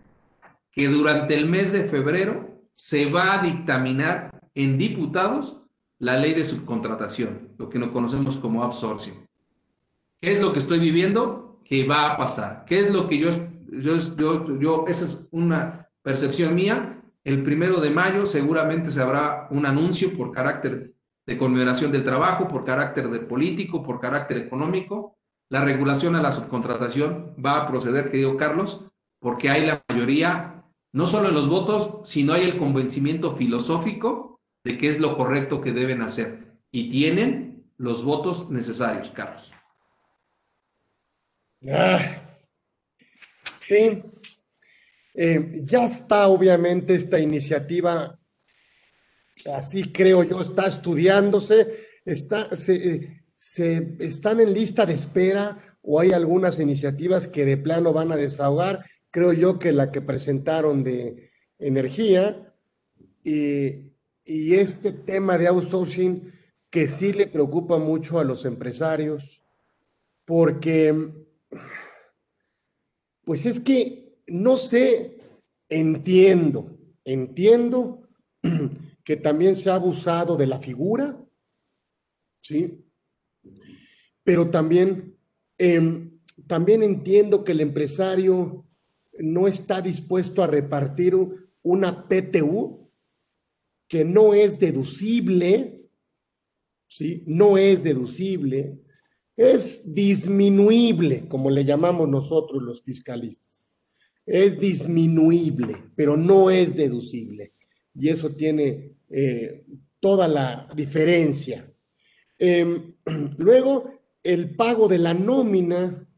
que durante el mes de febrero se va a dictaminar en diputados la ley de subcontratación, lo que no conocemos como outsourcing. ¿Qué es lo que estoy viviendo? Que va a pasar. ¿Qué es lo que yo, yo, yo, yo esa es una percepción mía? El primero de mayo seguramente se habrá un anuncio por carácter de conmemoración del trabajo, por carácter de político, por carácter económico. La regulación a la subcontratación va a proceder, querido Carlos, porque hay la mayoría, no solo en los votos, sino hay el convencimiento filosófico de qué es lo correcto que deben hacer. Y tienen los votos necesarios, Carlos. Ah, sí, eh, ya está obviamente esta iniciativa así creo yo, está estudiándose, está, se, se, están en lista de espera o hay algunas iniciativas que de plano van a desahogar. Creo yo que la que presentaron de energía y, y este tema de outsourcing que sí le preocupa mucho a los empresarios, porque, pues es que, no sé, entiendo, entiendo que también se ha abusado de la figura, ¿sí? Pero también, em, también entiendo que el empresario no está dispuesto a repartir una PTU que no es deducible, ¿sí? No es deducible, es disminuible, como le llamamos nosotros los fiscalistas. Es disminuible, pero no es deducible. Y eso tiene eh, toda la diferencia. Em, luego, el pago de la nómina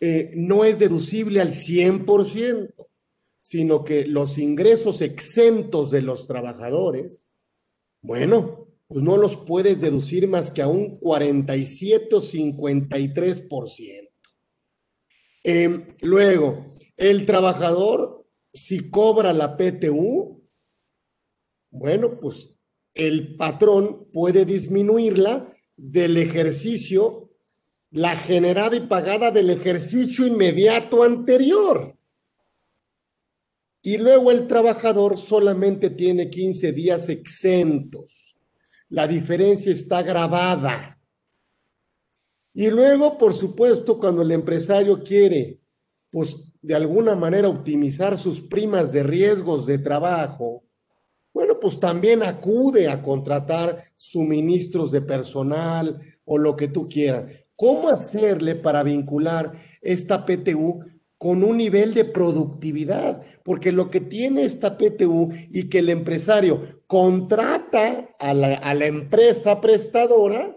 eh, no es deducible al 100%, sino que los ingresos exentos de los trabajadores, bueno, pues no los puedes deducir más que a un 47 o 53%. Em, luego, el trabajador, si cobra la PTU, bueno, pues el patrón puede disminuirla del ejercicio, la generada y pagada del ejercicio inmediato anterior. Y luego el trabajador solamente tiene 15 días exentos. La diferencia está grabada. Y luego, por supuesto, cuando el empresario quiere, pues de alguna manera optimizar sus primas de riesgos de trabajo, bueno, pues también acude a contratar suministros de personal o lo que tú quieras. ¿Cómo hacerle para vincular esta PTU con un nivel de productividad? Porque lo que tiene esta PTU y que el empresario contrata a la, a la empresa prestadora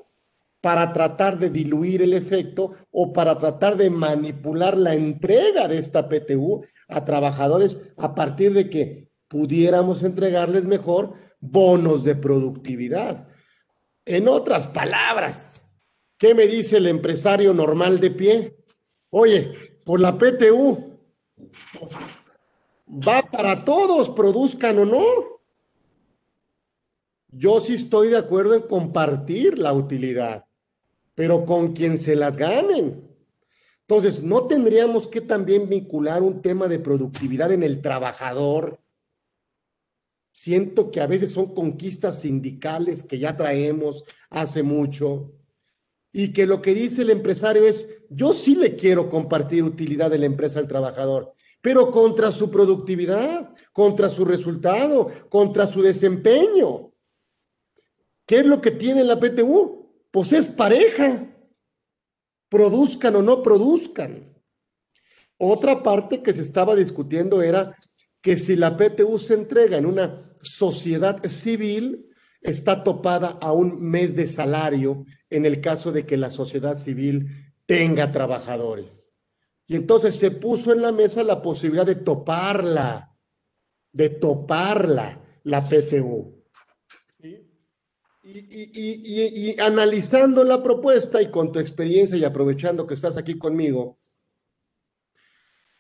para tratar de diluir el efecto o para tratar de manipular la entrega de esta PTU a trabajadores a partir de que pudiéramos entregarles mejor bonos de productividad. En otras palabras, ¿qué me dice el empresario normal de pie? Oye, por la PTU va para todos, produzcan o no. Yo sí estoy de acuerdo en compartir la utilidad, pero con quien se las ganen. Entonces, ¿no tendríamos que también vincular un tema de productividad en el trabajador? Siento que a veces son conquistas sindicales que ya traemos hace mucho y que lo que dice el empresario es, yo sí le quiero compartir utilidad de la empresa al trabajador, pero contra su productividad, contra su resultado, contra su desempeño. ¿Qué es lo que tiene la PTU? Pues es pareja. Produzcan o no produzcan. Otra parte que se estaba discutiendo era que si la PTU se entrega en una sociedad civil está topada a un mes de salario en el caso de que la sociedad civil tenga trabajadores. Y entonces se puso en la mesa la posibilidad de toparla, de toparla, la PTU. Y, analizando la propuesta y con tu experiencia y aprovechando que estás aquí conmigo,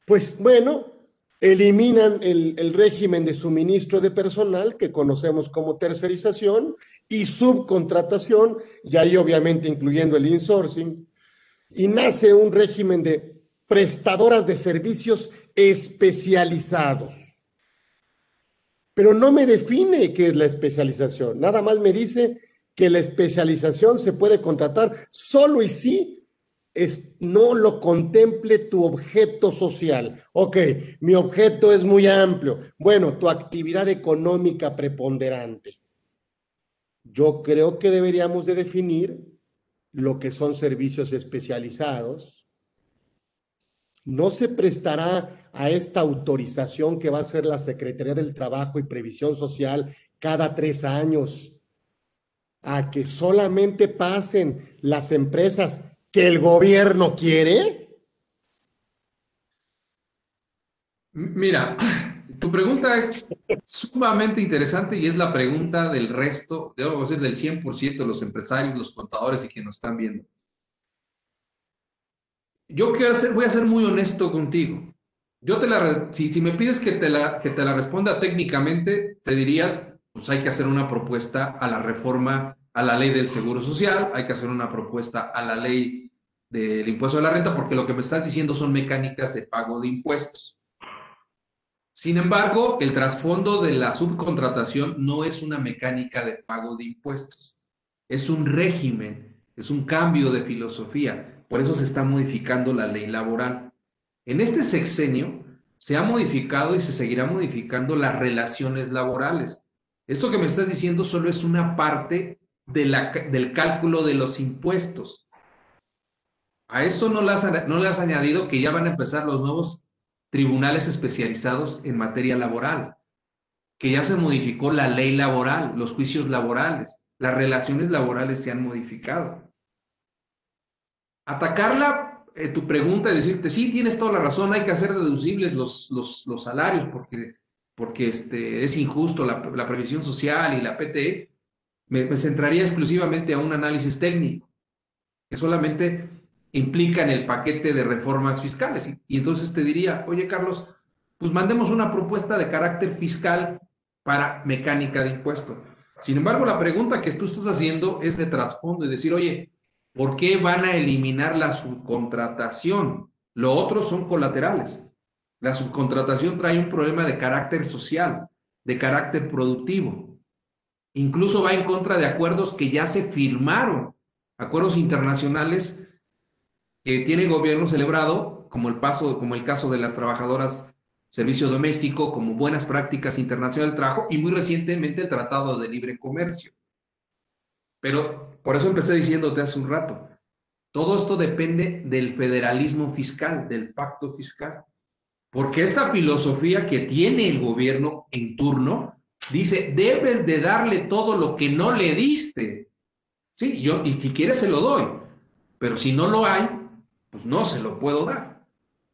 pues bueno, eliminan el, régimen de suministro de personal que conocemos como tercerización y subcontratación, y ahí obviamente incluyendo el insourcing, y nace un régimen de prestadoras de servicios especializados. Pero no me define qué es la especialización, nada más me dice que la especialización se puede contratar solo y si no lo contemple tu objeto social. Ok, mi objeto es muy amplio. Bueno, tu actividad económica preponderante. Yo creo que deberíamos de definir lo que son servicios especializados. No se prestará a esta autorización que va a hacer la Secretaría del Trabajo y Previsión Social cada tres años a que solamente pasen las empresas que el gobierno quiere? Mira, tu pregunta es sumamente interesante y es la pregunta del resto, debo decir, del 100% de los empresarios, los contadores y quienes nos están viendo. Yo quiero hacer, voy a ser muy honesto contigo. Yo te la, si, si me pides que te, la, que te la responda técnicamente, te diría, pues hay que hacer una propuesta a la reforma a la ley del Seguro Social, hay que hacer una propuesta a la ley del impuesto de la renta, porque lo que me estás diciendo son mecánicas de pago de impuestos. Sin embargo, el trasfondo de la subcontratación no es una mecánica de pago de impuestos, es un régimen, es un cambio de filosofía. Por eso se está modificando la ley laboral. En este sexenio se ha modificado y se seguirá modificando las relaciones laborales. Esto que me estás diciendo solo es una parte del cálculo de los impuestos. A eso no le, has, añadido que ya van a empezar los nuevos tribunales especializados en materia laboral, que ya se modificó la ley laboral, los juicios laborales, las relaciones laborales se han modificado. Atacarla, eh, tu pregunta y decirte, sí, tienes toda la razón, hay que hacer deducibles los, salarios porque, este, es injusto la, la previsión social y la PTE, me, centraría exclusivamente a un análisis técnico, que solamente implica en el paquete de reformas fiscales. Y, entonces te diría, oye Carlos, pues mandemos una propuesta de carácter fiscal para mecánica de impuestos. Sin embargo, la pregunta que tú estás haciendo es de trasfondo y decir, oye, ¿por qué van a eliminar la subcontratación? Lo otro son colaterales. La subcontratación trae un problema de carácter social, de carácter productivo. Incluso va en contra de acuerdos que ya se firmaron, acuerdos internacionales que tiene el gobierno celebrado, como el, paso, como el caso de las trabajadoras servicio doméstico, como buenas prácticas internacionales del trabajo y muy recientemente el Tratado de Libre Comercio. Pero por eso empecé diciéndote hace un rato, todo esto depende del federalismo fiscal, del pacto fiscal, porque esta filosofía que tiene el gobierno en turno Dice, debes de darle todo lo que no le diste. Sí, yo, y si quieres se lo doy, pero si no lo hay, pues no se lo puedo dar.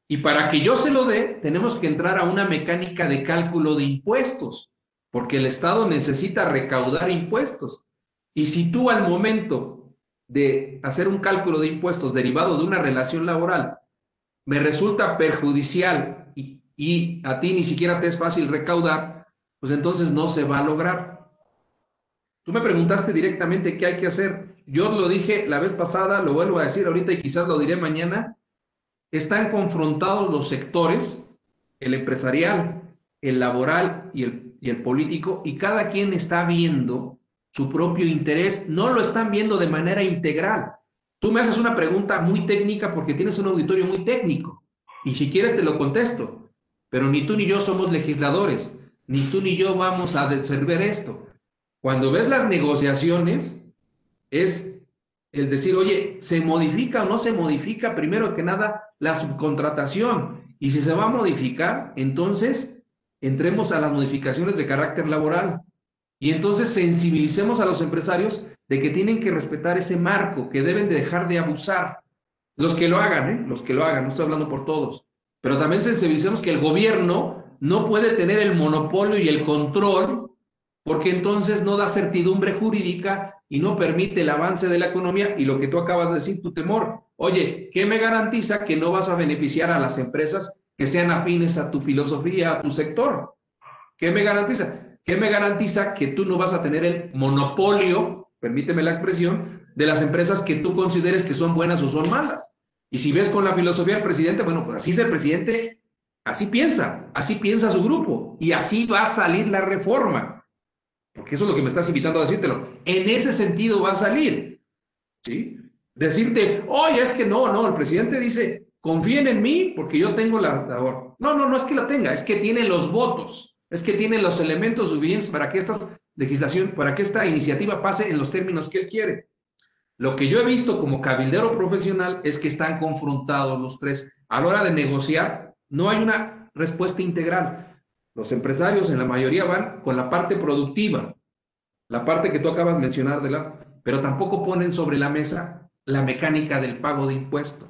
Y para que yo se lo dé, tenemos que entrar a una mecánica de cálculo de impuestos, porque el Estado necesita recaudar impuestos. Y si tú al momento de hacer un cálculo de impuestos derivado de una relación laboral me resulta perjudicial y, y a ti ni siquiera te es fácil recaudar, pues entonces no se va a lograr. Tú me preguntaste directamente qué hay que hacer. Yo lo dije la vez pasada, lo vuelvo a decir ahorita y quizás lo diré mañana. Están confrontados los sectores, el empresarial, el laboral y el, y el político, y cada quien está viendo su propio interés, no lo están viendo de manera integral. Tú me haces una pregunta muy técnica porque tienes un auditorio muy técnico, y si quieres te lo contesto, pero ni tú ni yo somos legisladores ni tú ni yo vamos a resolver esto. Cuando ves las negociaciones, es el decir, oye, ¿se modifica o no se modifica primero que nada la subcontratación? Y si se va a modificar, entonces entremos a las modificaciones de carácter laboral. Y entonces sensibilicemos a los empresarios de que tienen que respetar ese marco, que deben de dejar de abusar. Los que lo hagan, ¿eh? los que lo hagan, no estoy hablando por todos. Pero también sensibilicemos que el gobierno no puede tener el monopolio y el control porque entonces no da certidumbre jurídica y no permite el avance de la economía y lo que tú acabas de decir, tu temor. Oye, ¿qué me garantiza que no vas a beneficiar a las empresas que sean afines a tu filosofía, a tu sector. ¿Qué me garantiza? ¿Qué me garantiza que tú no vas a tener el monopolio, permíteme la expresión, de las empresas que tú consideres que son buenas o son malas? Y si ves con la filosofía del presidente, bueno, pues así es el presidente, así piensa, así piensa su grupo, y así va a salir la reforma. Porque eso es lo que me estás invitando a decírtelo. En ese sentido va a salir. ¿Sí? Decirte, oye, es que no, no, el presidente dice, confíen en mí porque yo tengo la. No, no, no es que la tenga, es que tiene los votos, es que tiene los elementos suficientes para que esta legislación, para que esta iniciativa pase en los términos que él quiere. Lo que yo he visto como cabildero profesional es que están confrontados los tres. A la hora de negociar, no hay una respuesta integral. Los empresarios en la mayoría van con la parte productiva, la parte que tú acabas de mencionar, de la, pero tampoco ponen sobre la mesa la mecánica del pago de impuestos.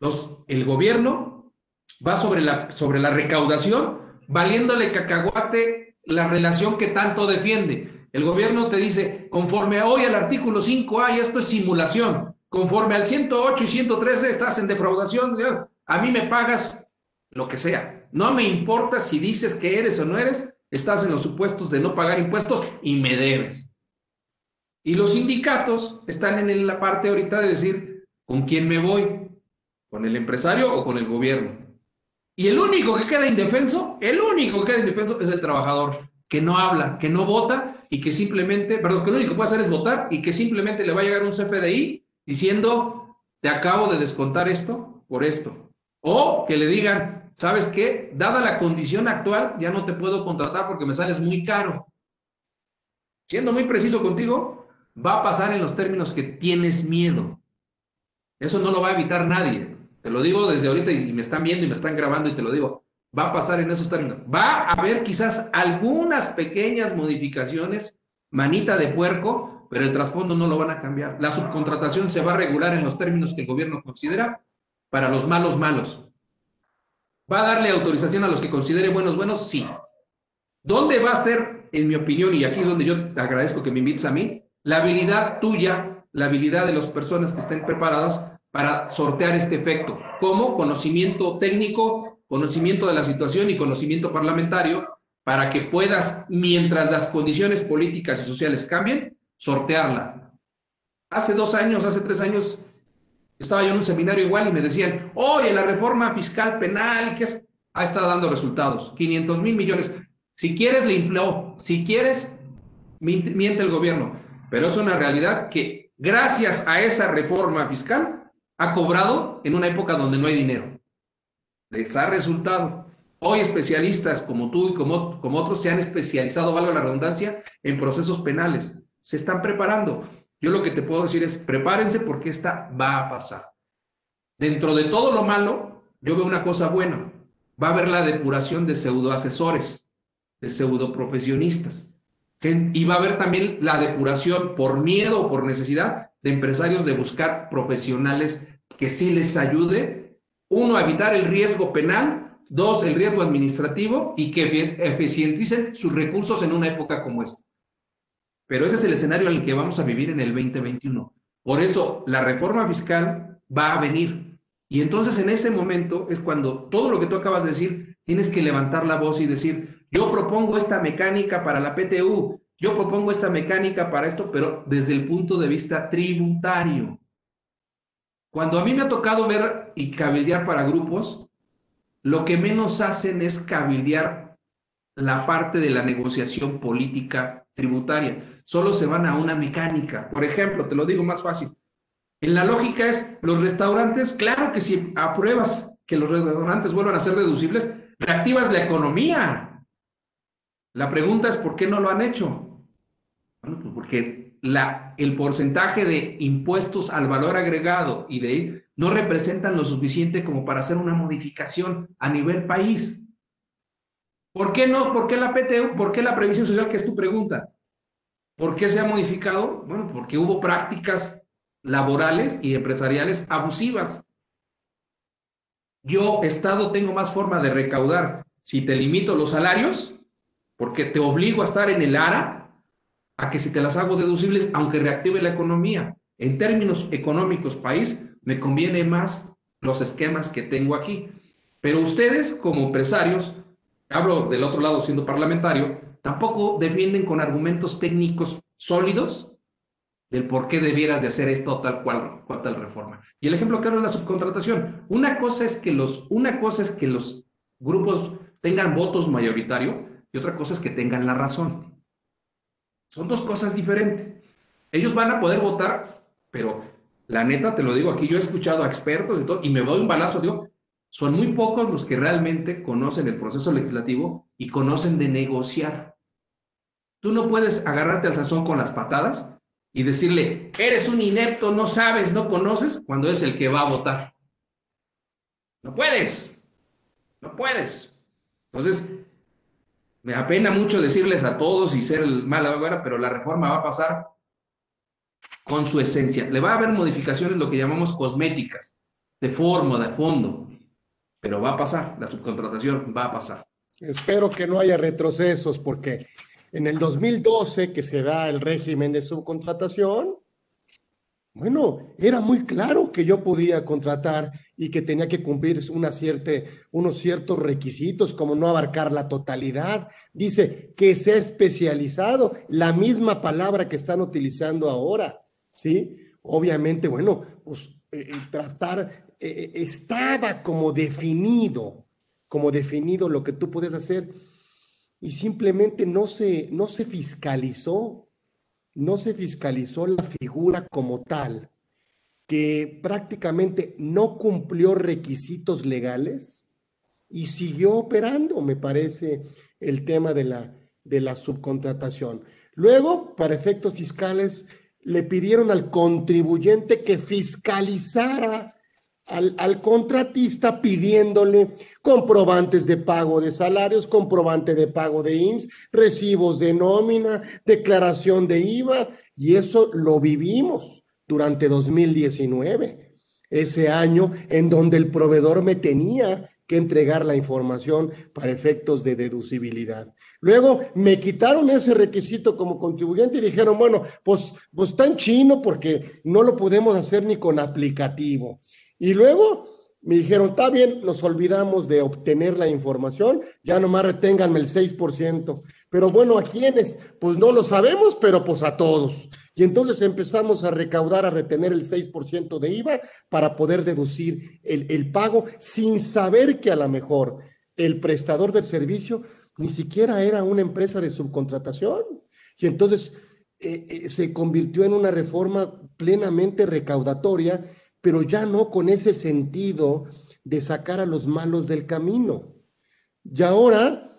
Entonces, el gobierno va sobre la, sobre la recaudación, valiéndole cacahuate la relación que tanto defiende. El gobierno te dice, conforme hoy al artículo 5A, y esto es simulación, conforme al 108 y 113 estás en defraudación, a mí me pagas lo que sea. No me importa si dices que eres o no eres, estás en los supuestos de no pagar impuestos y me debes. Y los sindicatos están en la parte ahorita de decir, ¿con quién me voy? ¿Con el empresario o con el gobierno? Y el único que queda indefenso, el único que queda indefenso es el trabajador, que no habla, que no vota y que simplemente, perdón, que lo único que puede hacer es votar y que simplemente le va a llegar un CFDI diciendo, te acabo de descontar esto por esto. O que le digan, ¿sabes qué? Dada la condición actual, ya no te puedo contratar porque me sales muy caro. Siendo muy preciso contigo, va a pasar en los términos que tienes miedo. Eso no lo va a evitar nadie. Te lo digo desde ahorita y me están viendo y me están grabando y te lo digo. Va a pasar en esos términos. Va a haber quizás algunas pequeñas modificaciones, manita de puerco, pero el trasfondo no lo van a cambiar. La subcontratación se va a regular en los términos que el gobierno considera para los malos malos. ¿Va a darle autorización a los que considere buenos buenos? Sí. ¿Dónde va a ser, en mi opinión, y aquí es donde yo te agradezco que me invites a mí, la habilidad tuya, la habilidad de las personas que estén preparadas para sortear este efecto, como conocimiento técnico, conocimiento de la situación y conocimiento parlamentario, para que puedas, mientras las condiciones políticas y sociales cambien, sortearla. Hace dos años, hace tres años, estaba yo en un seminario igual y me decían, oye, la reforma fiscal penal, ¿qué es? Ha estado dando resultados, 500 mil millones. Si quieres, le infló. Si quieres, miente el gobierno. Pero es una realidad que gracias a esa reforma fiscal ha cobrado en una época donde no hay dinero. Les ha resultado. Hoy especialistas como tú y como, como otros se han especializado, valga la redundancia, en procesos penales. Se están preparando. Yo lo que te puedo decir es, prepárense porque esta va a pasar. Dentro de todo lo malo, yo veo una cosa buena. Va a haber la depuración de pseudoasesores, de pseudoprofesionistas y va a haber también la depuración por miedo o por necesidad de empresarios de buscar profesionales que sí les ayude, uno, a evitar el riesgo penal, dos, el riesgo administrativo y que eficienticen sus recursos en una época como esta. Pero ese es el escenario en el que vamos a vivir en el 2021. Por eso la reforma fiscal va a venir. Y entonces en ese momento es cuando todo lo que tú acabas de decir, tienes que levantar la voz y decir, yo propongo esta mecánica para la PTU, yo propongo esta mecánica para esto, pero desde el punto de vista tributario. Cuando a mí me ha tocado ver y cabildear para grupos, lo que menos hacen es cabildear la parte de la negociación política tributaria. Solo se van a una mecánica. Por ejemplo, te lo digo más fácil. En la lógica es, los restaurantes, claro que si apruebas que los restaurantes vuelvan a ser deducibles, reactivas la economía. La pregunta es, ¿por qué no lo han hecho? Bueno, pues porque la, el porcentaje de impuestos al valor agregado y de no representan lo suficiente como para hacer una modificación a nivel país. ¿Por qué no? ¿Por qué la PTU? ¿Por qué la previsión social? Que es tu pregunta. ¿Por qué se ha modificado? Bueno, porque hubo prácticas laborales y empresariales abusivas. Yo, Estado, tengo más forma de recaudar si te limito los salarios porque te obligo a estar en el ARA a que si te las hago deducibles, aunque reactive la economía, en términos económicos país, me conviene más los esquemas que tengo aquí. Pero ustedes, como empresarios, hablo del otro lado siendo parlamentario, tampoco defienden con argumentos técnicos sólidos del por qué debieras de hacer esto tal cual, cual tal reforma. Y el ejemplo claro es la subcontratación. Una cosa es que los, una cosa es que los grupos tengan votos mayoritario y otra cosa es que tengan la razón. Son dos cosas diferentes. Ellos van a poder votar, pero la neta, te lo digo aquí, yo he escuchado a expertos y todo, y me doy un balazo, digo, son muy pocos los que realmente conocen el proceso legislativo y conocen de negociar. Tú no puedes agarrarte al sazón con las patadas y decirle, eres un inepto, no sabes, no conoces, cuando es el que va a votar. No puedes, no puedes. Entonces, me apena mucho decirles a todos y ser el mal ahora, pero la reforma va a pasar con su esencia. Le va a haber modificaciones, lo que llamamos cosméticas, de forma, de fondo, pero va a pasar, la subcontratación va a pasar. Espero que no haya retrocesos porque en el 2012 que se da el régimen de subcontratación, bueno, era muy claro que yo podía contratar y que tenía que cumplir unos ciertos requisitos, como no abarcar la totalidad. Dice que sea especializado, la misma palabra que están utilizando ahora, ¿sí? Obviamente, bueno, pues eh, eh, tratar, eh, estaba como definido, como definido lo que tú puedes hacer y simplemente no se, no se fiscalizó, no se fiscalizó la figura como tal, que prácticamente no cumplió requisitos legales y siguió operando, me parece, el tema de la, de la subcontratación. Luego, para efectos fiscales, le pidieron al contribuyente que fiscalizara al, contratista pidiéndole comprobantes de pago de salarios, comprobante de pago de IMSS, recibos de nómina, declaración de IVA, y eso lo vivimos durante 2019 ese año en donde el proveedor me tenía que entregar la información para efectos de deducibilidad. Luego me quitaron ese requisito como contribuyente y dijeron, bueno, pues, pues en chino porque no lo podemos hacer ni con aplicativo. Y luego me dijeron, está bien, nos olvidamos de obtener la información, ya nomás reténganme el 6%. Pero bueno, ¿a quiénes? Pues no lo sabemos, pero pues a todos. Y entonces empezamos a recaudar, a retener el 6% de IVA para poder deducir el, el, pago sin saber que a lo mejor el prestador del servicio ni siquiera era una empresa de subcontratación. Y entonces eh, eh, se convirtió en una reforma plenamente recaudatoria pero ya no con ese sentido de sacar a los malos del camino. Y ahora,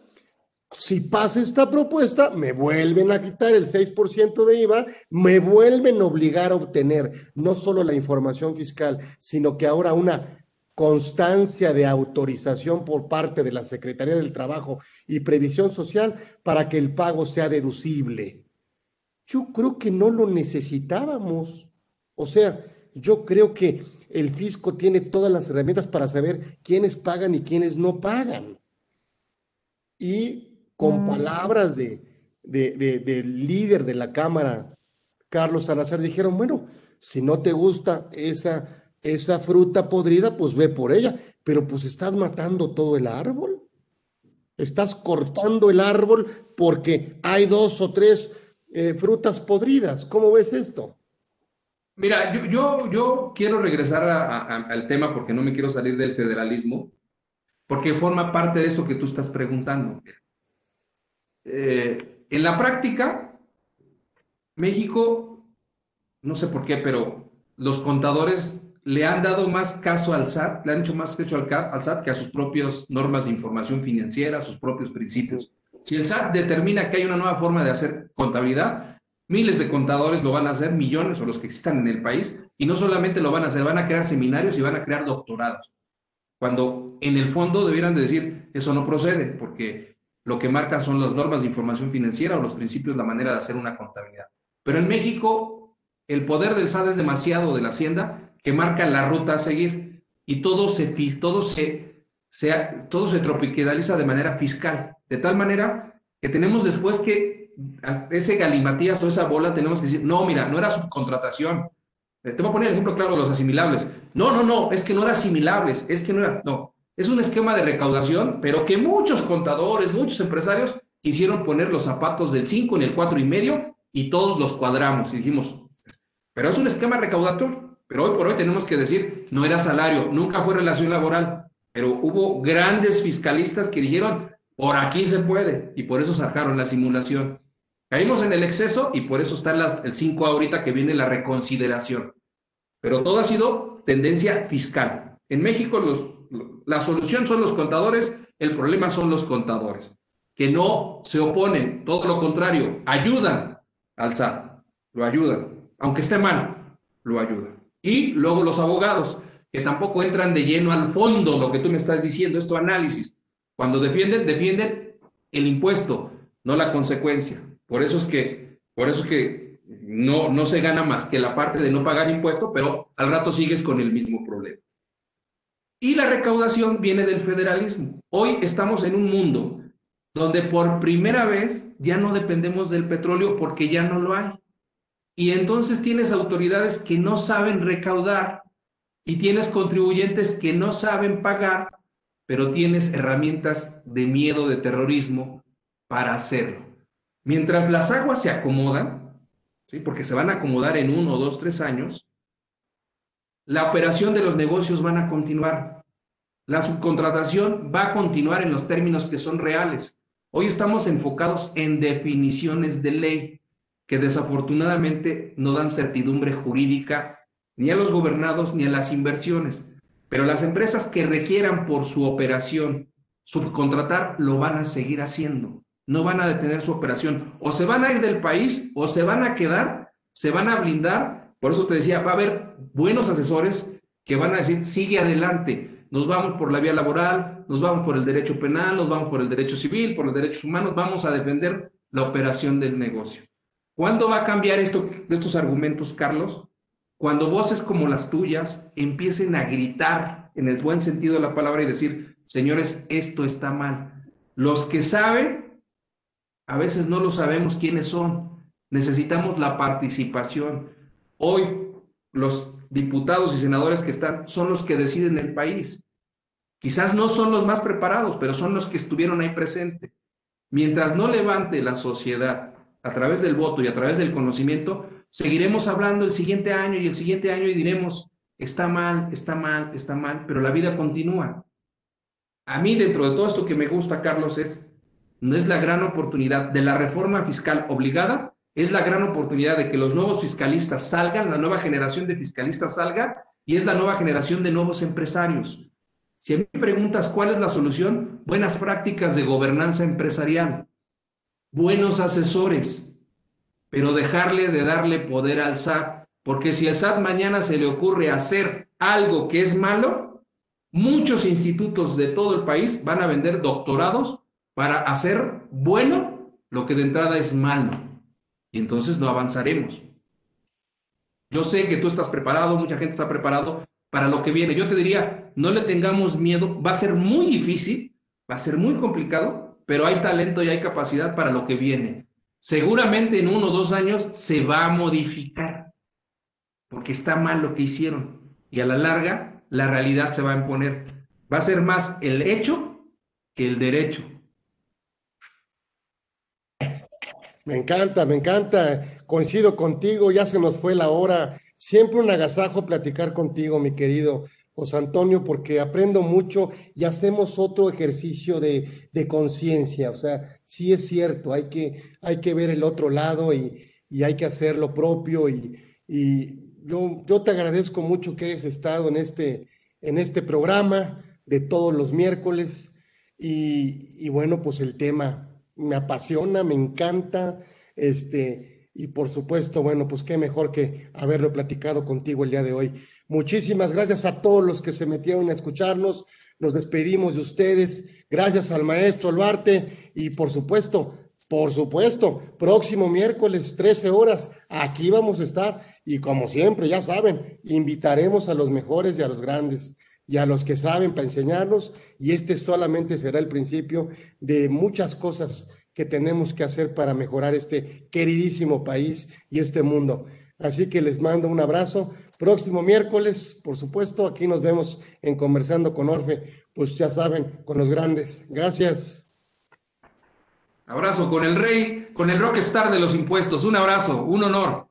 si pasa esta propuesta, me vuelven a quitar el 6% de IVA, me vuelven a obligar a obtener no solo la información fiscal, sino que ahora una constancia de autorización por parte de la Secretaría del Trabajo y Previsión Social para que el pago sea deducible. Yo creo que no lo necesitábamos. O sea, yo creo que el fisco tiene todas las herramientas para saber quiénes pagan y quiénes no pagan. Y con mm. palabras de, del líder de la Cámara, Carlos Salazar, dijeron, bueno, si no te gusta esa, esa fruta podrida, pues ve por ella, pero pues estás matando todo el árbol. Estás cortando el árbol porque hay dos o tres eh, frutas podridas. ¿Cómo ves esto? Mira, yo, yo, quiero regresar al tema porque no me quiero salir del federalismo, porque forma parte de eso que tú estás preguntando. Eh, en la práctica, México, no sé por qué, pero los contadores le han dado más caso al SAT, le han hecho más caso al, al SAT que a sus propias normas de información financiera, sus propios principios. Si el SAT determina que hay una nueva forma de hacer contabilidad, Miles de contadores lo van a hacer, millones o los que existan en el país, y no solamente lo van a hacer, van a crear seminarios y van a crear doctorados. Cuando en el fondo debieran de decir, eso no procede, porque lo que marca son las normas de información financiera o los principios, la manera de hacer una contabilidad. Pero en México, el poder del SAT es demasiado de la Hacienda que marca la ruta a seguir y todo se, todo se, se, todo se de manera fiscal, de tal manera que tenemos después que ese galimatías o esa bola tenemos que decir, no, mira, no era subcontratación. Eh, te voy a poner el ejemplo claro de los asimilables. No, no, no, es que no era asimilables, es que no era, no. Es un esquema de recaudación, pero que muchos contadores, muchos empresarios quisieron poner los zapatos del 5 en el cuatro y medio y todos los cuadramos y dijimos, pero es un esquema recaudatorio. Pero hoy por hoy tenemos que decir, no era salario, nunca fue relación laboral, pero hubo grandes fiscalistas que dijeron, por aquí se puede, y por eso sacaron la simulación. Caímos en el exceso y por eso está las, el 5 ahorita que viene la reconsideración. Pero todo ha sido tendencia fiscal. En México los, la solución son los contadores, el problema son los contadores, que no se oponen, todo lo contrario, ayudan al SAT, lo ayudan, aunque esté mal, lo ayudan. Y luego los abogados, que tampoco entran de lleno al fondo, lo que tú me estás diciendo, es tu análisis. Cuando defienden, defienden el impuesto, no la consecuencia. Por eso es que, por eso es que no, no se gana más que la parte de no pagar impuesto, pero al rato sigues con el mismo problema. Y la recaudación viene del federalismo. Hoy estamos en un mundo donde por primera vez ya no dependemos del petróleo porque ya no lo hay. Y entonces tienes autoridades que no saben recaudar y tienes contribuyentes que no saben pagar, pero tienes herramientas de miedo, de terrorismo para hacerlo. Mientras las aguas se acomodan, ¿sí? porque se van a acomodar en uno, dos, tres años, la operación de los negocios van a continuar. La subcontratación va a continuar en los términos que son reales. Hoy estamos enfocados en definiciones de ley que desafortunadamente no dan certidumbre jurídica ni a los gobernados ni a las inversiones. Pero las empresas que requieran por su operación subcontratar lo van a seguir haciendo no van a detener su operación. O se van a ir del país o se van a quedar, se van a blindar. Por eso te decía, va a haber buenos asesores que van a decir, sigue adelante, nos vamos por la vía laboral, nos vamos por el derecho penal, nos vamos por el derecho civil, por los derechos humanos, vamos a defender la operación del negocio. ¿Cuándo va a cambiar esto, estos argumentos, Carlos? Cuando voces como las tuyas empiecen a gritar en el buen sentido de la palabra y decir, señores, esto está mal. Los que saben a veces no lo sabemos quiénes son. Necesitamos la participación. Hoy los diputados y senadores que están son los que deciden el país. Quizás no son los más preparados, pero son los que estuvieron ahí presentes. Mientras no levante la sociedad a través del voto y a través del conocimiento, seguiremos hablando el siguiente año y el siguiente año y diremos, está mal, está mal, está mal, pero la vida continúa. A mí dentro de todo esto que me gusta, Carlos, es no es la gran oportunidad de la reforma fiscal obligada, es la gran oportunidad de que los nuevos fiscalistas salgan, la nueva generación de fiscalistas salga y es la nueva generación de nuevos empresarios. Si a mí me preguntas cuál es la solución, buenas prácticas de gobernanza empresarial, buenos asesores, pero dejarle de darle poder al SAT, porque si al SAT mañana se le ocurre hacer algo que es malo, muchos institutos de todo el país van a vender doctorados para hacer bueno lo que de entrada es malo. Y entonces no avanzaremos. Yo sé que tú estás preparado, mucha gente está preparado para lo que viene. Yo te diría, no le tengamos miedo, va a ser muy difícil, va a ser muy complicado, pero hay talento y hay capacidad para lo que viene. Seguramente en uno o dos años se va a modificar, porque está mal lo que hicieron. Y a la larga, la realidad se va a imponer. Va a ser más el hecho que el derecho. Me encanta, me encanta. Coincido contigo, ya se nos fue la hora. Siempre un agasajo platicar contigo, mi querido José Antonio, porque aprendo mucho y hacemos otro ejercicio de, de conciencia. O sea, sí es cierto, hay que, hay que ver el otro lado y, y hay que hacer lo propio. Y, y yo, yo te agradezco mucho que hayas estado en este, en este programa de todos los miércoles. Y, y bueno, pues el tema me apasiona, me encanta, este, y por supuesto, bueno, pues qué mejor que haberlo platicado contigo el día de hoy. Muchísimas gracias a todos los que se metieron a escucharnos. Nos despedimos de ustedes. Gracias al maestro Alvarte y por supuesto, por supuesto, próximo miércoles, 13 horas, aquí vamos a estar y como siempre, ya saben, invitaremos a los mejores y a los grandes y a los que saben para enseñarnos y este solamente será el principio de muchas cosas que tenemos que hacer para mejorar este queridísimo país y este mundo. Así que les mando un abrazo. Próximo miércoles, por supuesto, aquí nos vemos en Conversando con Orfe. pues ya saben, con los grandes. Gracias. Abrazo con el rey, con el rockstar de los impuestos. Un abrazo, un honor.